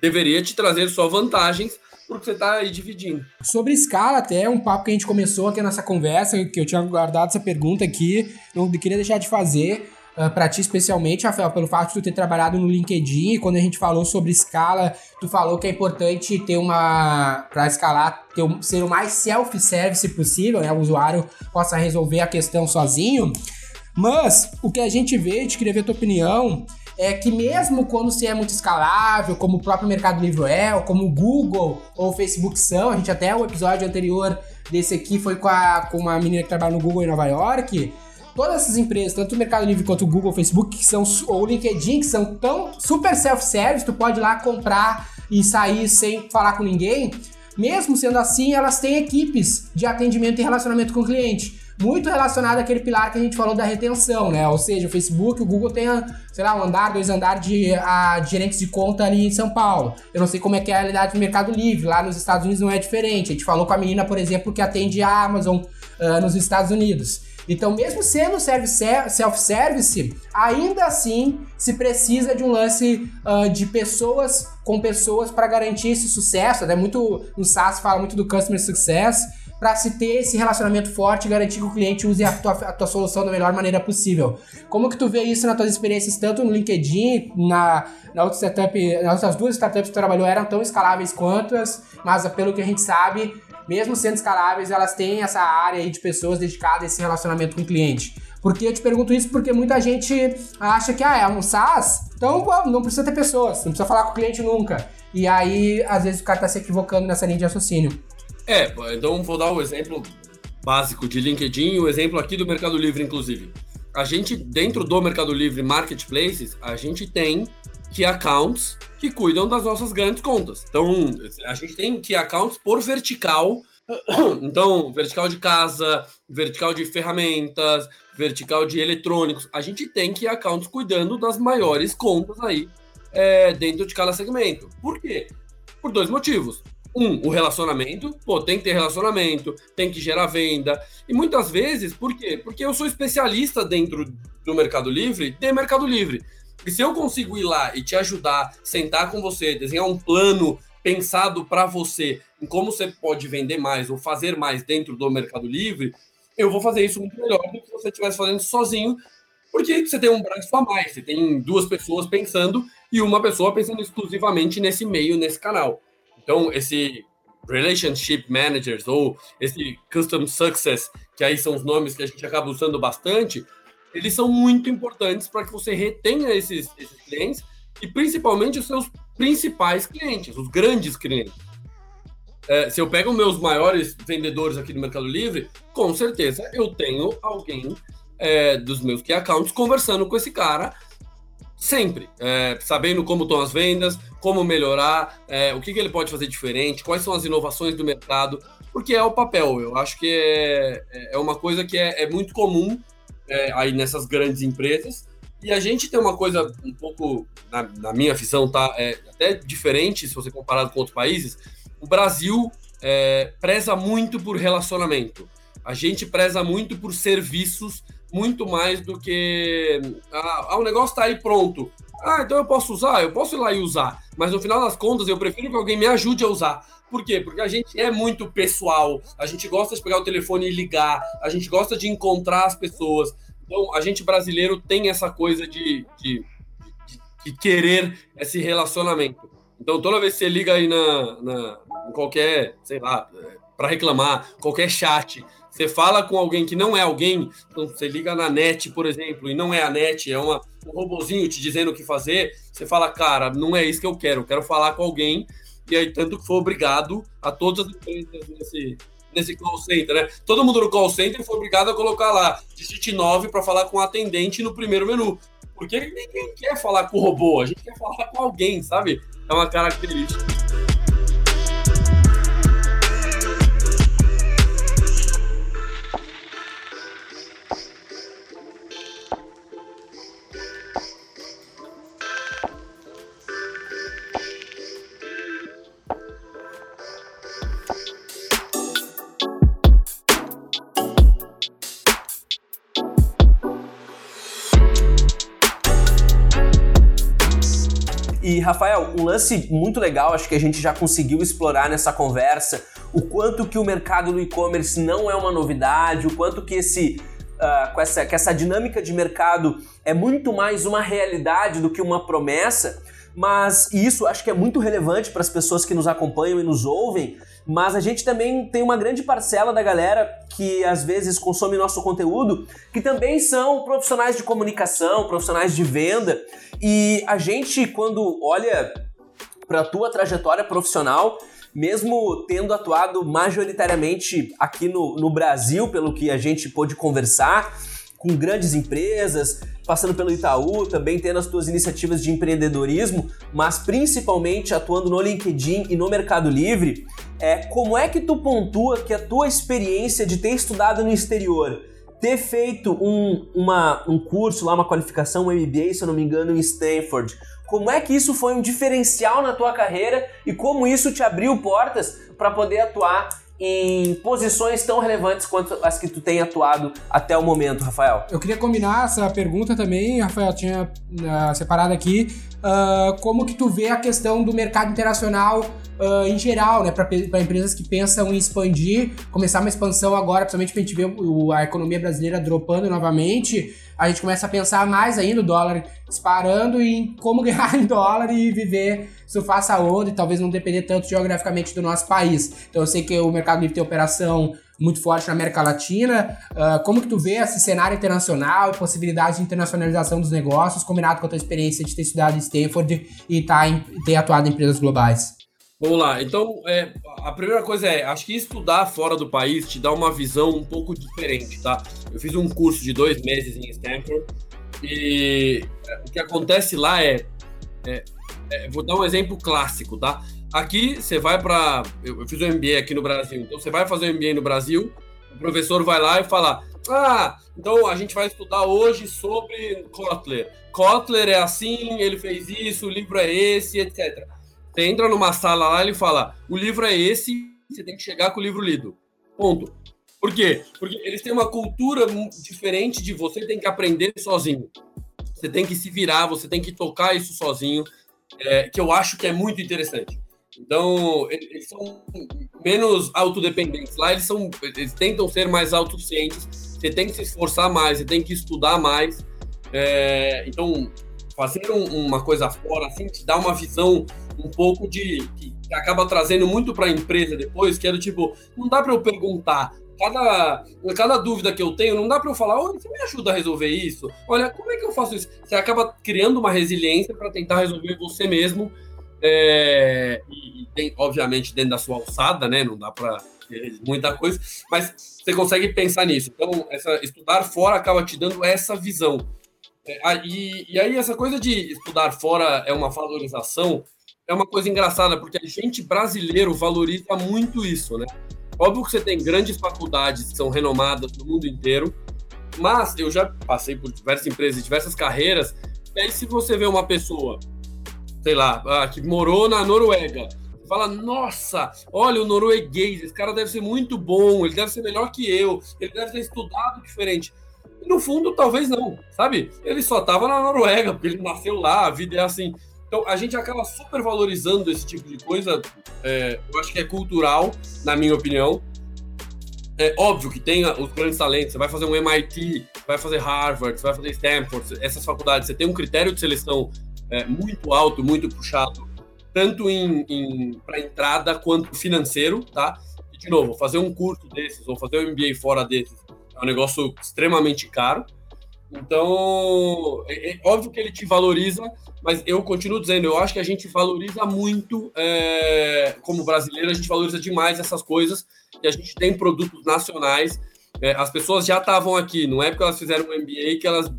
deveria te trazer só vantagens porque você está aí dividindo. Sobre escala, até um papo que a gente começou aqui nessa conversa, que eu tinha guardado essa pergunta aqui, não queria deixar de fazer. Uh, ah, para ti especialmente, Rafael, pelo fato de tu ter trabalhado no LinkedIn, e quando a gente falou sobre escala, tu falou que é importante ter uma para escalar, ter um, ser o mais self-service possível, né? O usuário possa resolver a questão sozinho. Mas o que a gente vê, a gente queria ver a tua opinião, é que mesmo quando se é muito escalável, como o próprio Mercado Livre é, ou como o Google ou o Facebook são, a gente até o episódio anterior desse aqui foi com, a, com uma menina que trabalha no Google em Nova York, todas essas empresas, tanto o Mercado Livre quanto o Google, o Facebook, que são, ou o LinkedIn, que são tão super self-service, tu pode ir lá comprar e sair sem falar com ninguém, mesmo sendo assim, elas têm equipes de atendimento e relacionamento com o cliente muito relacionado àquele pilar que a gente falou da retenção, né? Ou seja, o Facebook, o Google tem, sei lá, um andar, dois andares de, de gerentes de conta ali em São Paulo. Eu não sei como é que é a realidade do Mercado Livre, lá nos Estados Unidos não é diferente. A gente falou com a menina, por exemplo, que atende a Amazon uh, nos Estados Unidos. Então, mesmo sendo self-service, ainda assim se precisa de um lance uh, de pessoas com pessoas para garantir esse sucesso. É muito no SaaS fala muito do customer success para se ter esse relacionamento forte e garantir que o cliente use a tua, a tua solução da melhor maneira possível. Como que tu vê isso nas tuas experiências, tanto no LinkedIn, na, na outra startup, nas outras duas startups que tu trabalhou eram tão escaláveis quantas, mas pelo que a gente sabe, mesmo sendo escaláveis, elas têm essa área aí de pessoas dedicadas a esse relacionamento com o cliente. Porque eu te pergunto isso porque muita gente acha que ah, é um SaaS, então não precisa ter pessoas, não precisa falar com o cliente nunca. E aí, às vezes, o cara tá se equivocando nessa linha de raciocínio. É, então vou dar o um exemplo básico de LinkedIn o exemplo aqui do Mercado Livre, inclusive. A gente, dentro do Mercado Livre Marketplaces, a gente tem key accounts que cuidam das nossas grandes contas. Então, a gente tem key accounts por vertical. Então, vertical de casa, vertical de ferramentas, vertical de eletrônicos. A gente tem key accounts cuidando das maiores contas aí é, dentro de cada segmento. Por quê? Por dois motivos um, o relacionamento. Pô, tem que ter relacionamento, tem que gerar venda. E muitas vezes, por quê? Porque eu sou especialista dentro do Mercado Livre, de Mercado Livre. E se eu consigo ir lá e te ajudar, sentar com você, desenhar um plano pensado para você em como você pode vender mais ou fazer mais dentro do Mercado Livre, eu vou fazer isso muito melhor do que você estivesse fazendo sozinho, porque você tem um braço a mais, você tem duas pessoas pensando e uma pessoa pensando exclusivamente nesse meio, nesse canal. Então, esse Relationship Managers ou esse Custom Success, que aí são os nomes que a gente acaba usando bastante, eles são muito importantes para que você retenha esses, esses clientes e principalmente os seus principais clientes, os grandes clientes. É, se eu pego meus maiores vendedores aqui no Mercado Livre, com certeza eu tenho alguém é, dos meus key accounts conversando com esse cara sempre, é, sabendo como estão as vendas, como melhorar, é, o que, que, ele pode fazer diferente, quais são as inovações do mercado, porque é o papel. Eu acho que é, é, é uma coisa que é, é muito comum é, aí nessas grandes empresas. E a gente tem uma coisa um pouco, na, na minha visão, tá? Até diferente se você comparado com outros países. O Brasil preza muito por relacionamento. A gente preza muito por serviços muito mais do que ah, ah, o negócio está aí pronto. Ah, então eu posso usar? Eu posso ir lá e usar. Mas no final das contas, eu prefiro que alguém me ajude a usar. Por quê? Porque a gente é muito pessoal, a gente gosta de pegar o telefone e ligar, a gente gosta de encontrar as pessoas. Então, a gente brasileiro tem essa coisa de, de, de, de querer esse relacionamento. Então, toda vez que você liga aí na, na em qualquer, sei lá, para reclamar, qualquer chat. Você fala com alguém que não é alguém, então você liga na net, por exemplo, e não é a net, é uma, um robozinho te dizendo o que fazer, você fala, cara, não é isso que eu quero, eu quero falar com alguém, e aí tanto que foi obrigado a todas as empresas nesse, nesse call center, né? Todo mundo no call center foi obrigado a colocar lá, digite 9 para falar com o atendente no primeiro menu. Porque ninguém quer falar com o robô, a gente quer falar com alguém, sabe? É uma característica. E, Rafael, um lance muito legal, acho que a gente já conseguiu explorar nessa conversa, o quanto que o mercado do e-commerce não é uma novidade, o quanto que esse Uh, com essa, que essa dinâmica de mercado é muito mais uma realidade do que uma promessa, mas isso acho que é muito relevante para as pessoas que nos acompanham e nos ouvem, mas a gente também tem uma grande parcela da galera que às vezes consome nosso conteúdo, que também são profissionais de comunicação, profissionais de venda, e a gente quando olha para a tua trajetória profissional, mesmo tendo atuado majoritariamente aqui no, no Brasil, pelo que a gente pôde conversar, com grandes empresas, passando pelo Itaú, também tendo as tuas iniciativas de empreendedorismo, mas principalmente atuando no LinkedIn e no Mercado Livre, é como é que tu pontua que a tua experiência de ter estudado no exterior, ter feito um, uma, um curso lá, uma qualificação, um MBA, se eu não me engano, em Stanford, como é que isso foi um diferencial na tua carreira e como isso te abriu portas para poder atuar em posições tão relevantes quanto as que tu tem atuado até o momento, Rafael? Eu queria combinar essa pergunta também, Rafael, tinha uh, separado aqui, uh, como que tu vê a questão do mercado internacional uh, em geral, né, para empresas que pensam em expandir, começar uma expansão agora, principalmente para a gente ver a economia brasileira dropando novamente, a gente começa a pensar mais ainda o dólar disparando em como ganhar em dólar e viver surfar essa onda e talvez não depender tanto geograficamente do nosso país. Então eu sei que o mercado livre tem operação muito forte na América Latina. Uh, como que tu vê esse cenário internacional e possibilidade de internacionalização dos negócios, combinado com a tua experiência de ter estudado em Stanford e tá em, ter atuado em empresas globais? Vamos lá. Então, é, a primeira coisa é, acho que estudar fora do país te dá uma visão um pouco diferente, tá? Eu fiz um curso de dois meses em Stanford e é, o que acontece lá é, é, é vou dar um exemplo clássico, tá? Aqui você vai para, eu, eu fiz um MBA aqui no Brasil, então você vai fazer um MBA no Brasil, o professor vai lá e fala, ah, então a gente vai estudar hoje sobre Kotler. Kotler é assim, ele fez isso, o livro é esse, etc. Você entra numa sala lá e ele fala: o livro é esse, você tem que chegar com o livro lido. Ponto. Por quê? Porque eles têm uma cultura diferente de você tem que aprender sozinho. Você tem que se virar, você tem que tocar isso sozinho, é, que eu acho que é muito interessante. Então, eles são menos autodependentes. Lá eles são, eles tentam ser mais autossuficientes. Você tem que se esforçar mais, você tem que estudar mais. É, então, fazer um, uma coisa fora assim te dá uma visão um pouco de que, acaba trazendo muito para a empresa depois, que do tipo, não dá para eu perguntar cada, cada dúvida que eu tenho, não dá para eu falar, você me ajuda a resolver isso? Olha, como é que eu faço isso? Você acaba criando uma resiliência para tentar resolver você mesmo, é, e, e, obviamente dentro da sua alçada, né? Não dá para muita coisa, mas você consegue pensar nisso. Então, essa, estudar fora acaba te dando essa visão. É, e, e aí, essa coisa de estudar fora é uma valorização, é uma coisa engraçada, porque a gente brasileiro valoriza muito isso, né? Óbvio que você tem grandes faculdades que são renomadas no mundo inteiro, mas eu já passei por diversas empresas, diversas carreiras, e aí se você vê uma pessoa, sei lá, ah, que morou na Noruega, fala, nossa, olha o norueguês, esse cara deve ser muito bom, ele deve ser melhor que eu, ele deve ter estudado diferente. E no fundo, talvez não, sabe? Ele só estava na Noruega, porque ele nasceu lá, a vida é assim. Então, a gente acaba super valorizando esse tipo de coisa. É, eu acho que é cultural, na minha opinião. É óbvio que tem os grandes talentos. Você vai fazer um MIT, vai fazer Harvard, vai fazer Stanford, essas faculdades. Você tem um critério de seleção é, muito alto, muito puxado, tanto em, em para entrada quanto financeiro, tá? de novo, fazer um curso desses ou fazer um MBA fora desses é um negócio extremamente caro. Então, é, é óbvio que ele te valoriza, mas eu continuo dizendo, eu acho que a gente valoriza muito, é, como brasileiro, a gente valoriza demais essas coisas, e a gente tem produtos nacionais. É, as pessoas já estavam aqui, não é porque elas fizeram um MBA que elas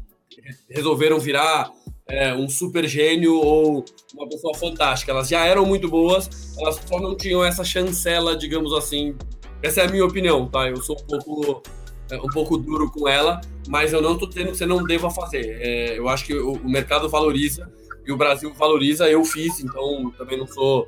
resolveram virar é, um super gênio ou uma pessoa fantástica. Elas já eram muito boas, elas só não tinham essa chancela, digamos assim. Essa é a minha opinião, tá? Eu sou um pouco, um pouco duro com ela, mas eu não estou dizendo que você não deva fazer. É, eu acho que o, o, mercado valoriza e o Brasil valoriza. Eu fiz, então também não sou.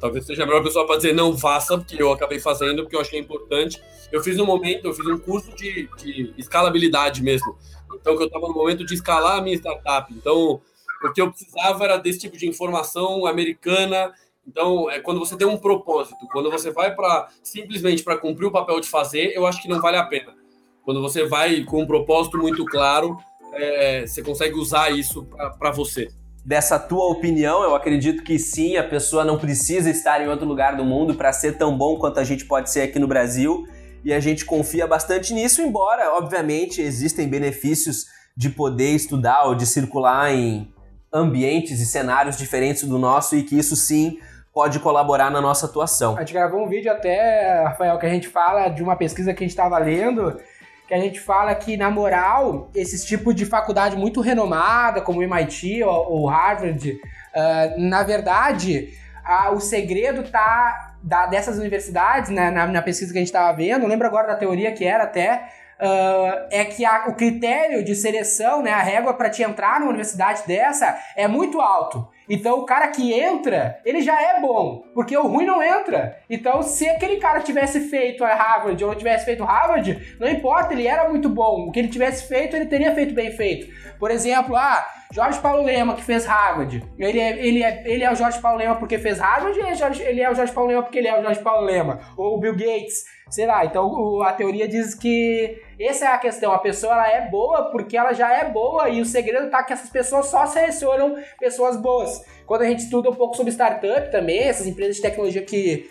Talvez seja a melhor pessoa para dizer não faça, porque eu acabei fazendo, porque eu achei importante. Eu fiz no momento, eu fiz um curso de, de escalabilidade mesmo. Então, que eu estava no momento de escalar a minha startup. Então, o que eu precisava era desse tipo de informação americana. Então, é quando você tem um propósito, quando você vai para simplesmente para cumprir o papel de fazer, eu acho que não vale a pena. Quando você vai com um propósito muito claro, é, você consegue usar isso para você. Dessa tua opinião, eu acredito que sim, a pessoa não precisa estar em outro lugar do mundo para ser tão bom quanto a gente pode ser aqui no Brasil e a gente confia bastante nisso, embora, obviamente, existem benefícios de poder estudar ou de circular em ambientes e cenários diferentes do nosso e que isso sim pode colaborar na nossa atuação. A gente gravou um vídeo até, Rafael, que a gente fala de uma pesquisa que a gente estava lendo, que a gente fala que, na moral, esses tipos de faculdade muito renomada, como MIT ou, Harvard, uh, na verdade, uh, o segredo está da, dessas universidades, né, na, na, pesquisa que a gente estava vendo, lembro agora da teoria que era até, uh, é que a, o critério de seleção, né, a régua para te entrar numa universidade dessa é muito alto. Então o cara que entra, ele já é bom, porque o ruim não entra. Então se aquele cara tivesse feito a Harvard ou tivesse feito Harvard, não importa, ele era muito bom. O que ele tivesse feito, ele teria feito bem feito. Por exemplo, ah, Jorge Paulo Lema, que fez Harvard. Ele é, ele é, ele é o Jorge Paulo Lema porque fez Harvard, ele é, Jorge, ele é o Jorge Paulo Lema porque ele é o Jorge Paulo Lema. Ou o Bill Gates, sei lá. Então o, a teoria diz que essa é a questão. A pessoa ela é boa porque ela já é boa e o segredo tá que essas pessoas só selecionam pessoas boas. Quando a gente estuda um pouco sobre startup também, essas empresas de tecnologia que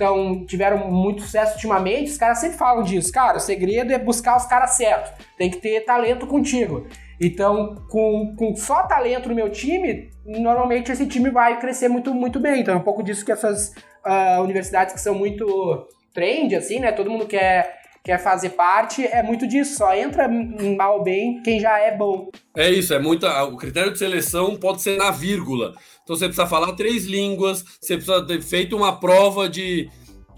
então, tiveram muito sucesso ultimamente, os caras sempre falam disso. Cara, o segredo é buscar os caras certos. Tem que ter talento contigo. Então, com, com só talento no meu time, normalmente esse time vai crescer muito, muito bem. Então, é um pouco disso que essas uh, universidades que são muito trend, assim, né? Todo mundo quer, quer fazer parte, é muito disso. Só entra mal ou bem quem já é bom. É isso, é muito. O critério de seleção pode ser na vírgula. Então, você precisa falar três línguas, você precisa ter feito uma prova de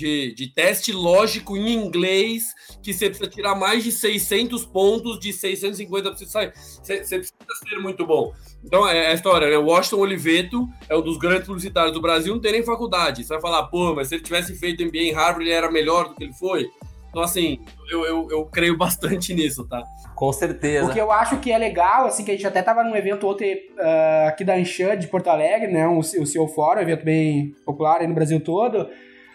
de, de teste lógico em inglês que você precisa tirar mais de 600 pontos de 650 para você sair. Você, você, precisa ser muito bom. Então é, é a história, né? O Washington Oliveto é um dos grandes publicitários do Brasil, não tem nem faculdade. Você vai falar, pô, mas se ele tivesse feito MBA em Harvard, ele era melhor do que ele foi. Então, assim, eu, eu, eu creio bastante nisso, tá? Com certeza. O que eu acho que é legal, assim, que a gente até tava num evento ontem uh, aqui da Anchan de Porto Alegre, né? O, o CEO Fórum, um evento bem popular aí no Brasil todo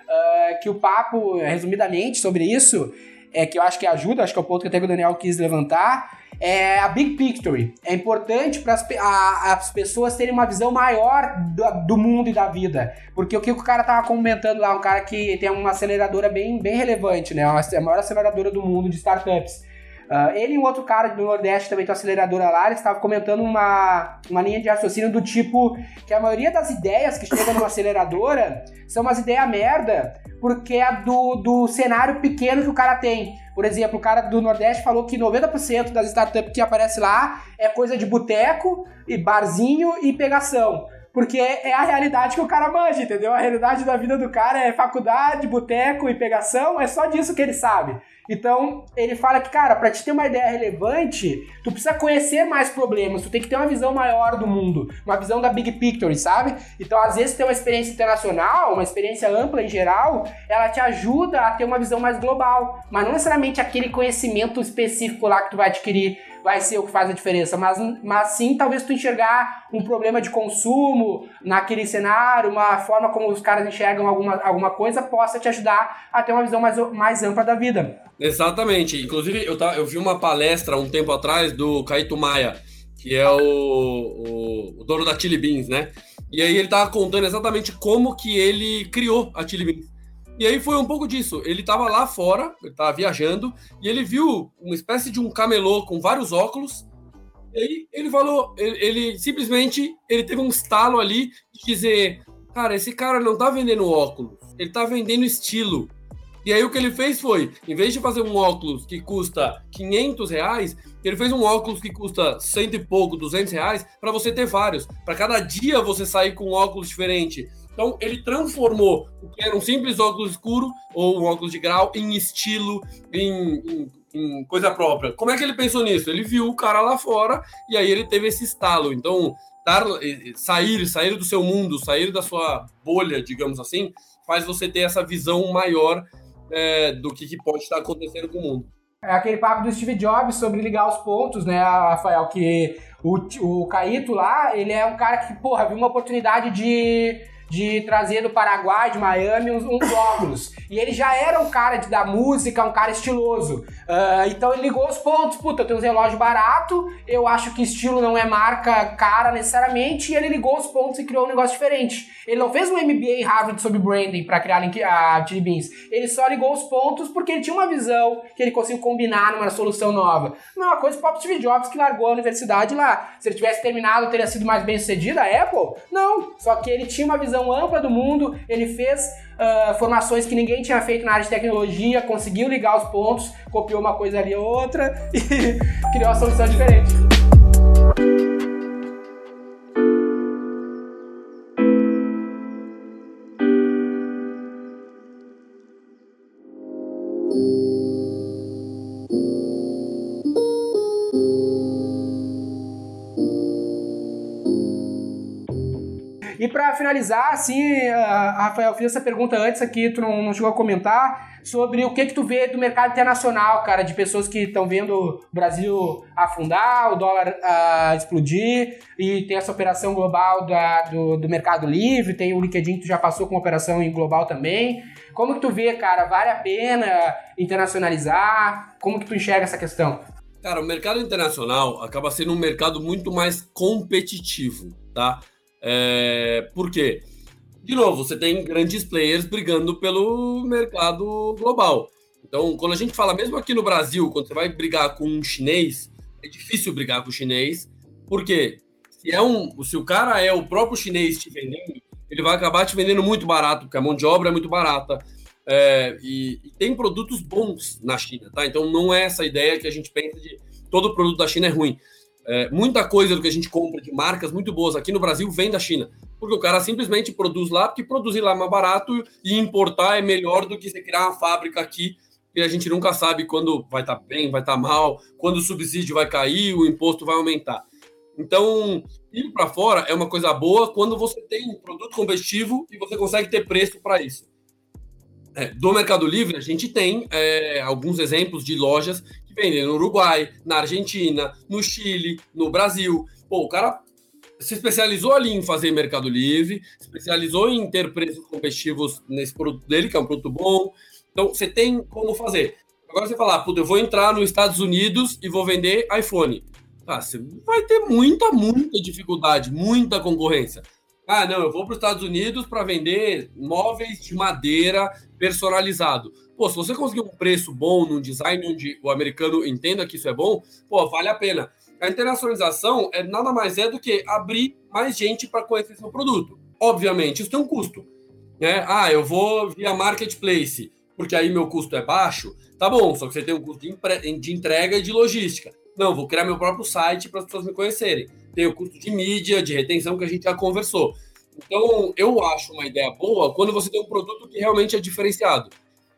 uh, que o papo, resumidamente, sobre isso, é que eu acho que ajuda, acho que é o ponto que até o Daniel quis levantar, é a big picture. É importante para as pessoas terem uma visão maior do, do, mundo e da vida. Porque o que o cara tava comentando lá, um cara que tem uma aceleradora bem, bem relevante, né? A maior aceleradora do mundo de startups. Uh, ele e um outro cara do Nordeste também tem uma aceleradora lá, eles estavam comentando uma, uma linha de raciocínio do tipo que a maioria das ideias que chegam numa aceleradora são umas ideias merda, porque é do, do cenário pequeno que o cara tem. Por exemplo, o cara do Nordeste falou que 90% das startups que aparece lá é coisa de boteco, e barzinho e pegação. Porque é a realidade que o cara manja, entendeu? A realidade da vida do cara é faculdade, boteco e pegação, é só disso que ele sabe. Então, ele fala que, cara, para te ter uma ideia relevante, tu precisa conhecer mais problemas, tu tem que ter uma visão maior do mundo, uma visão da big picture, sabe? Então, às vezes, ter uma experiência internacional, uma experiência ampla em geral, ela te ajuda a ter uma visão mais global, mas não necessariamente aquele conhecimento específico lá que tu vai adquirir vai ser o que faz a diferença, mas, mas sim talvez tu enxergar um problema de consumo naquele cenário, uma forma como os caras enxergam alguma, alguma coisa, possa te ajudar a ter uma visão mais, mais ampla da vida. Exatamente. Inclusive, eu, tá, eu vi uma palestra um tempo atrás do Caíto Maia, que é o, o, o dono da Chili Beans, né? E aí ele tava contando exatamente como que ele criou a Chili Beans. E aí foi um pouco disso. Ele estava lá fora, ele estava viajando, e ele viu uma espécie de um camelô com vários óculos. E aí ele falou, ele, ele simplesmente ele teve um estalo ali de dizer, cara, esse cara não tá vendendo óculos, ele tá vendendo estilo. E aí o que ele fez foi, em vez de fazer um óculos que custa 500 reais, ele fez um óculos que custa cento e pouco, 200 reais, para você ter vários. Para cada dia você sair com um óculos diferente. Então, ele transformou o que era um simples óculos escuro ou um óculos de grau em estilo, em, em, em, coisa própria. Como é que ele pensou nisso? Ele viu o cara lá fora e aí ele teve esse estalo. Então, dar, sair, sair do seu mundo, sair da sua bolha, digamos assim, faz você ter essa visão maior é, do que, que pode estar acontecendo com o mundo. É aquele papo do Steve Jobs sobre ligar os pontos, né, Rafael? Que o, o Caíto lá, ele é um cara que, porra, viu uma oportunidade de de trazer do Paraguai, de Miami, uns, uns óculos. E ele já era um cara de, da música, um cara estiloso. Uh, então ele ligou os pontos. Puta, eu tenho um relógio barato, eu acho que estilo não é marca cara necessariamente, e ele ligou os pontos e criou um negócio diferente. Ele não fez um MBA em Harvard sobre branding para criar a Chili Beans. Ele só ligou os pontos porque ele tinha uma visão que ele conseguiu combinar numa solução nova. Não é uma coisa para Steve Jobs que largou a universidade lá. Se ele tivesse terminado, teria sido mais bem sucedido a Apple? Não. Só que ele tinha uma visão ampla do mundo, ele fez uh, formações que ninguém tinha feito na área de tecnologia, conseguiu ligar os pontos, copiou uma coisa ali ou outra e criou uma solução diferente. Finalizar, assim, Rafael, fiz essa pergunta antes aqui, tu não, não, chegou a comentar, sobre o que que tu vê do mercado internacional, cara, de pessoas que estão vendo o Brasil afundar, o dólar uh, explodir, e tem essa operação global da, do, do mercado livre, tem o LinkedIn que tu já passou com operação em global também. Como que tu vê, cara, vale a pena internacionalizar? Como que tu enxerga essa questão? Cara, o mercado internacional acaba sendo um mercado muito mais competitivo, tá? É, por quê? De novo, você tem grandes players brigando pelo mercado global. Então, quando a gente fala, mesmo aqui no Brasil, quando você vai brigar com um chinês, é difícil brigar com o chinês, porque se, é um, se o cara é o próprio chinês te vendendo, ele vai acabar te vendendo muito barato, porque a mão de obra é muito barata. É, e, e, tem produtos bons na China, tá? Então não é essa ideia que a gente pensa de todo produto da China é ruim. É, muita coisa do que a gente compra de marcas muito boas aqui no Brasil vem da China. Porque o cara simplesmente produz lá, porque produzir lá é mais barato e importar é melhor do que você criar uma fábrica aqui, que a gente nunca sabe quando vai estar tá bem, vai estar tá mal, quando o subsídio vai cair, o imposto vai aumentar. Então, ir para fora é uma coisa boa quando você tem um produto competitivo e você consegue ter preço para isso. É, do Mercado Livre, a gente tem é, alguns exemplos de lojas vendem no Uruguai, na Argentina, no Chile, no Brasil. Pô, o cara se especializou ali em fazer Mercado Livre, especializou em ter preços competitivos nesse produto dele, que é um produto bom. Então, você tem como fazer. Agora você falar, puta, eu vou entrar nos Estados Unidos e vou vender iPhone. Ah, você vai ter muita, muita dificuldade, muita concorrência. Ah, não, eu vou para os Estados Unidos para vender móveis de madeira personalizado. Pô, se você conseguir um preço bom num design onde o americano entenda que isso é bom, pô, vale a pena. A internacionalização é nada mais é do que abrir mais gente para conhecer seu produto. Obviamente, isso tem um custo. Né? Ah, eu vou via marketplace, porque aí meu custo é baixo. Tá bom, só que você tem um custo de entrega e de logística. Não, vou criar meu próprio site para as pessoas me conhecerem tem o custo de mídia, de retenção que a gente já conversou. Então, eu acho uma ideia boa quando você tem um produto que realmente é diferenciado.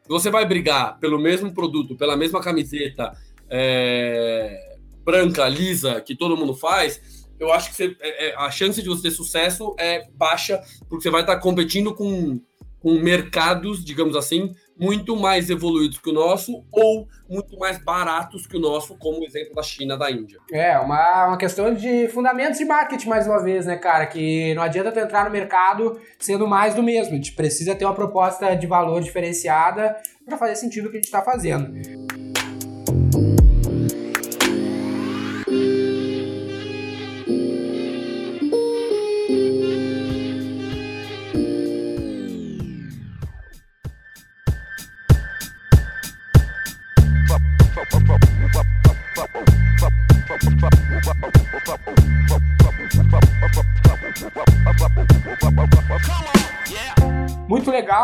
Você vai brigar pelo mesmo produto, pela mesma camiseta é, branca, lisa, que todo mundo faz, eu acho que você, é, é a chance de você ter sucesso é baixa, porque você vai estar competindo com, com mercados, digamos assim, muito mais evoluídos que o nosso ou muito mais baratos que o nosso, como o exemplo da China, da Índia. É, uma, uma questão de fundamentos de marketing, mais uma vez, né, cara? Que não adianta tu entrar no mercado sendo mais do mesmo. A gente precisa ter uma proposta de valor diferenciada para fazer sentido o que a gente está fazendo.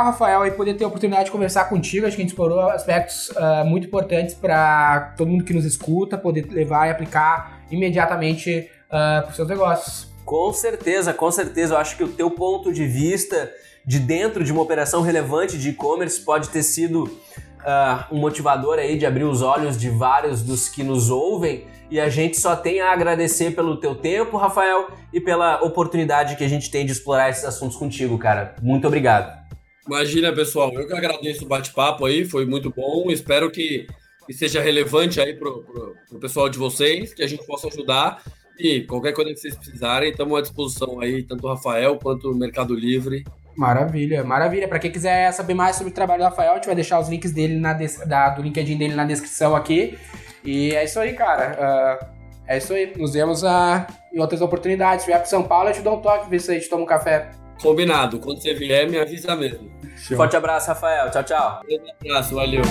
Rafael, aí poder ter a oportunidade de conversar contigo. Acho que a gente explorou aspectos uh, muito importantes para todo mundo que nos escuta poder levar e aplicar imediatamente uh, para os seus negócios. Com certeza, com certeza. Eu acho que o teu ponto de vista de dentro de uma operação relevante de e-commerce pode ter sido uh, um motivador aí de abrir os olhos de vários dos que nos ouvem. E a gente só tem a agradecer pelo teu tempo, Rafael, e pela oportunidade que a gente tem de explorar esses assuntos contigo, cara. Muito obrigado. Imagina, pessoal, eu que agradeço o bate-papo aí, foi muito bom. Espero que, que seja relevante aí pro, pro pessoal de vocês, que a gente possa ajudar. E qualquer coisa que vocês precisarem, estamos à disposição aí, tanto o Rafael quanto o Mercado Livre. Maravilha, maravilha. Para quem quiser saber mais sobre o trabalho do Rafael, a gente vai deixar os links dele na da, do LinkedIn dele na descrição aqui. E é isso aí, cara. Uh, é isso aí. Nos vemos uh, em outras oportunidades. Se vier para São Paulo, eu te dou um toque, ver se a gente toma um café. Combinado. Quando você vier, me avisa mesmo. Show. Forte abraço, Rafael. Tchau, tchau. Um abraço, valeu.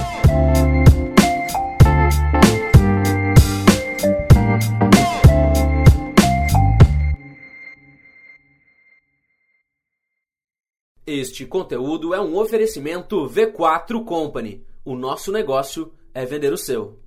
Este conteúdo é um oferecimento V4 Company. O nosso negócio é vender o seu.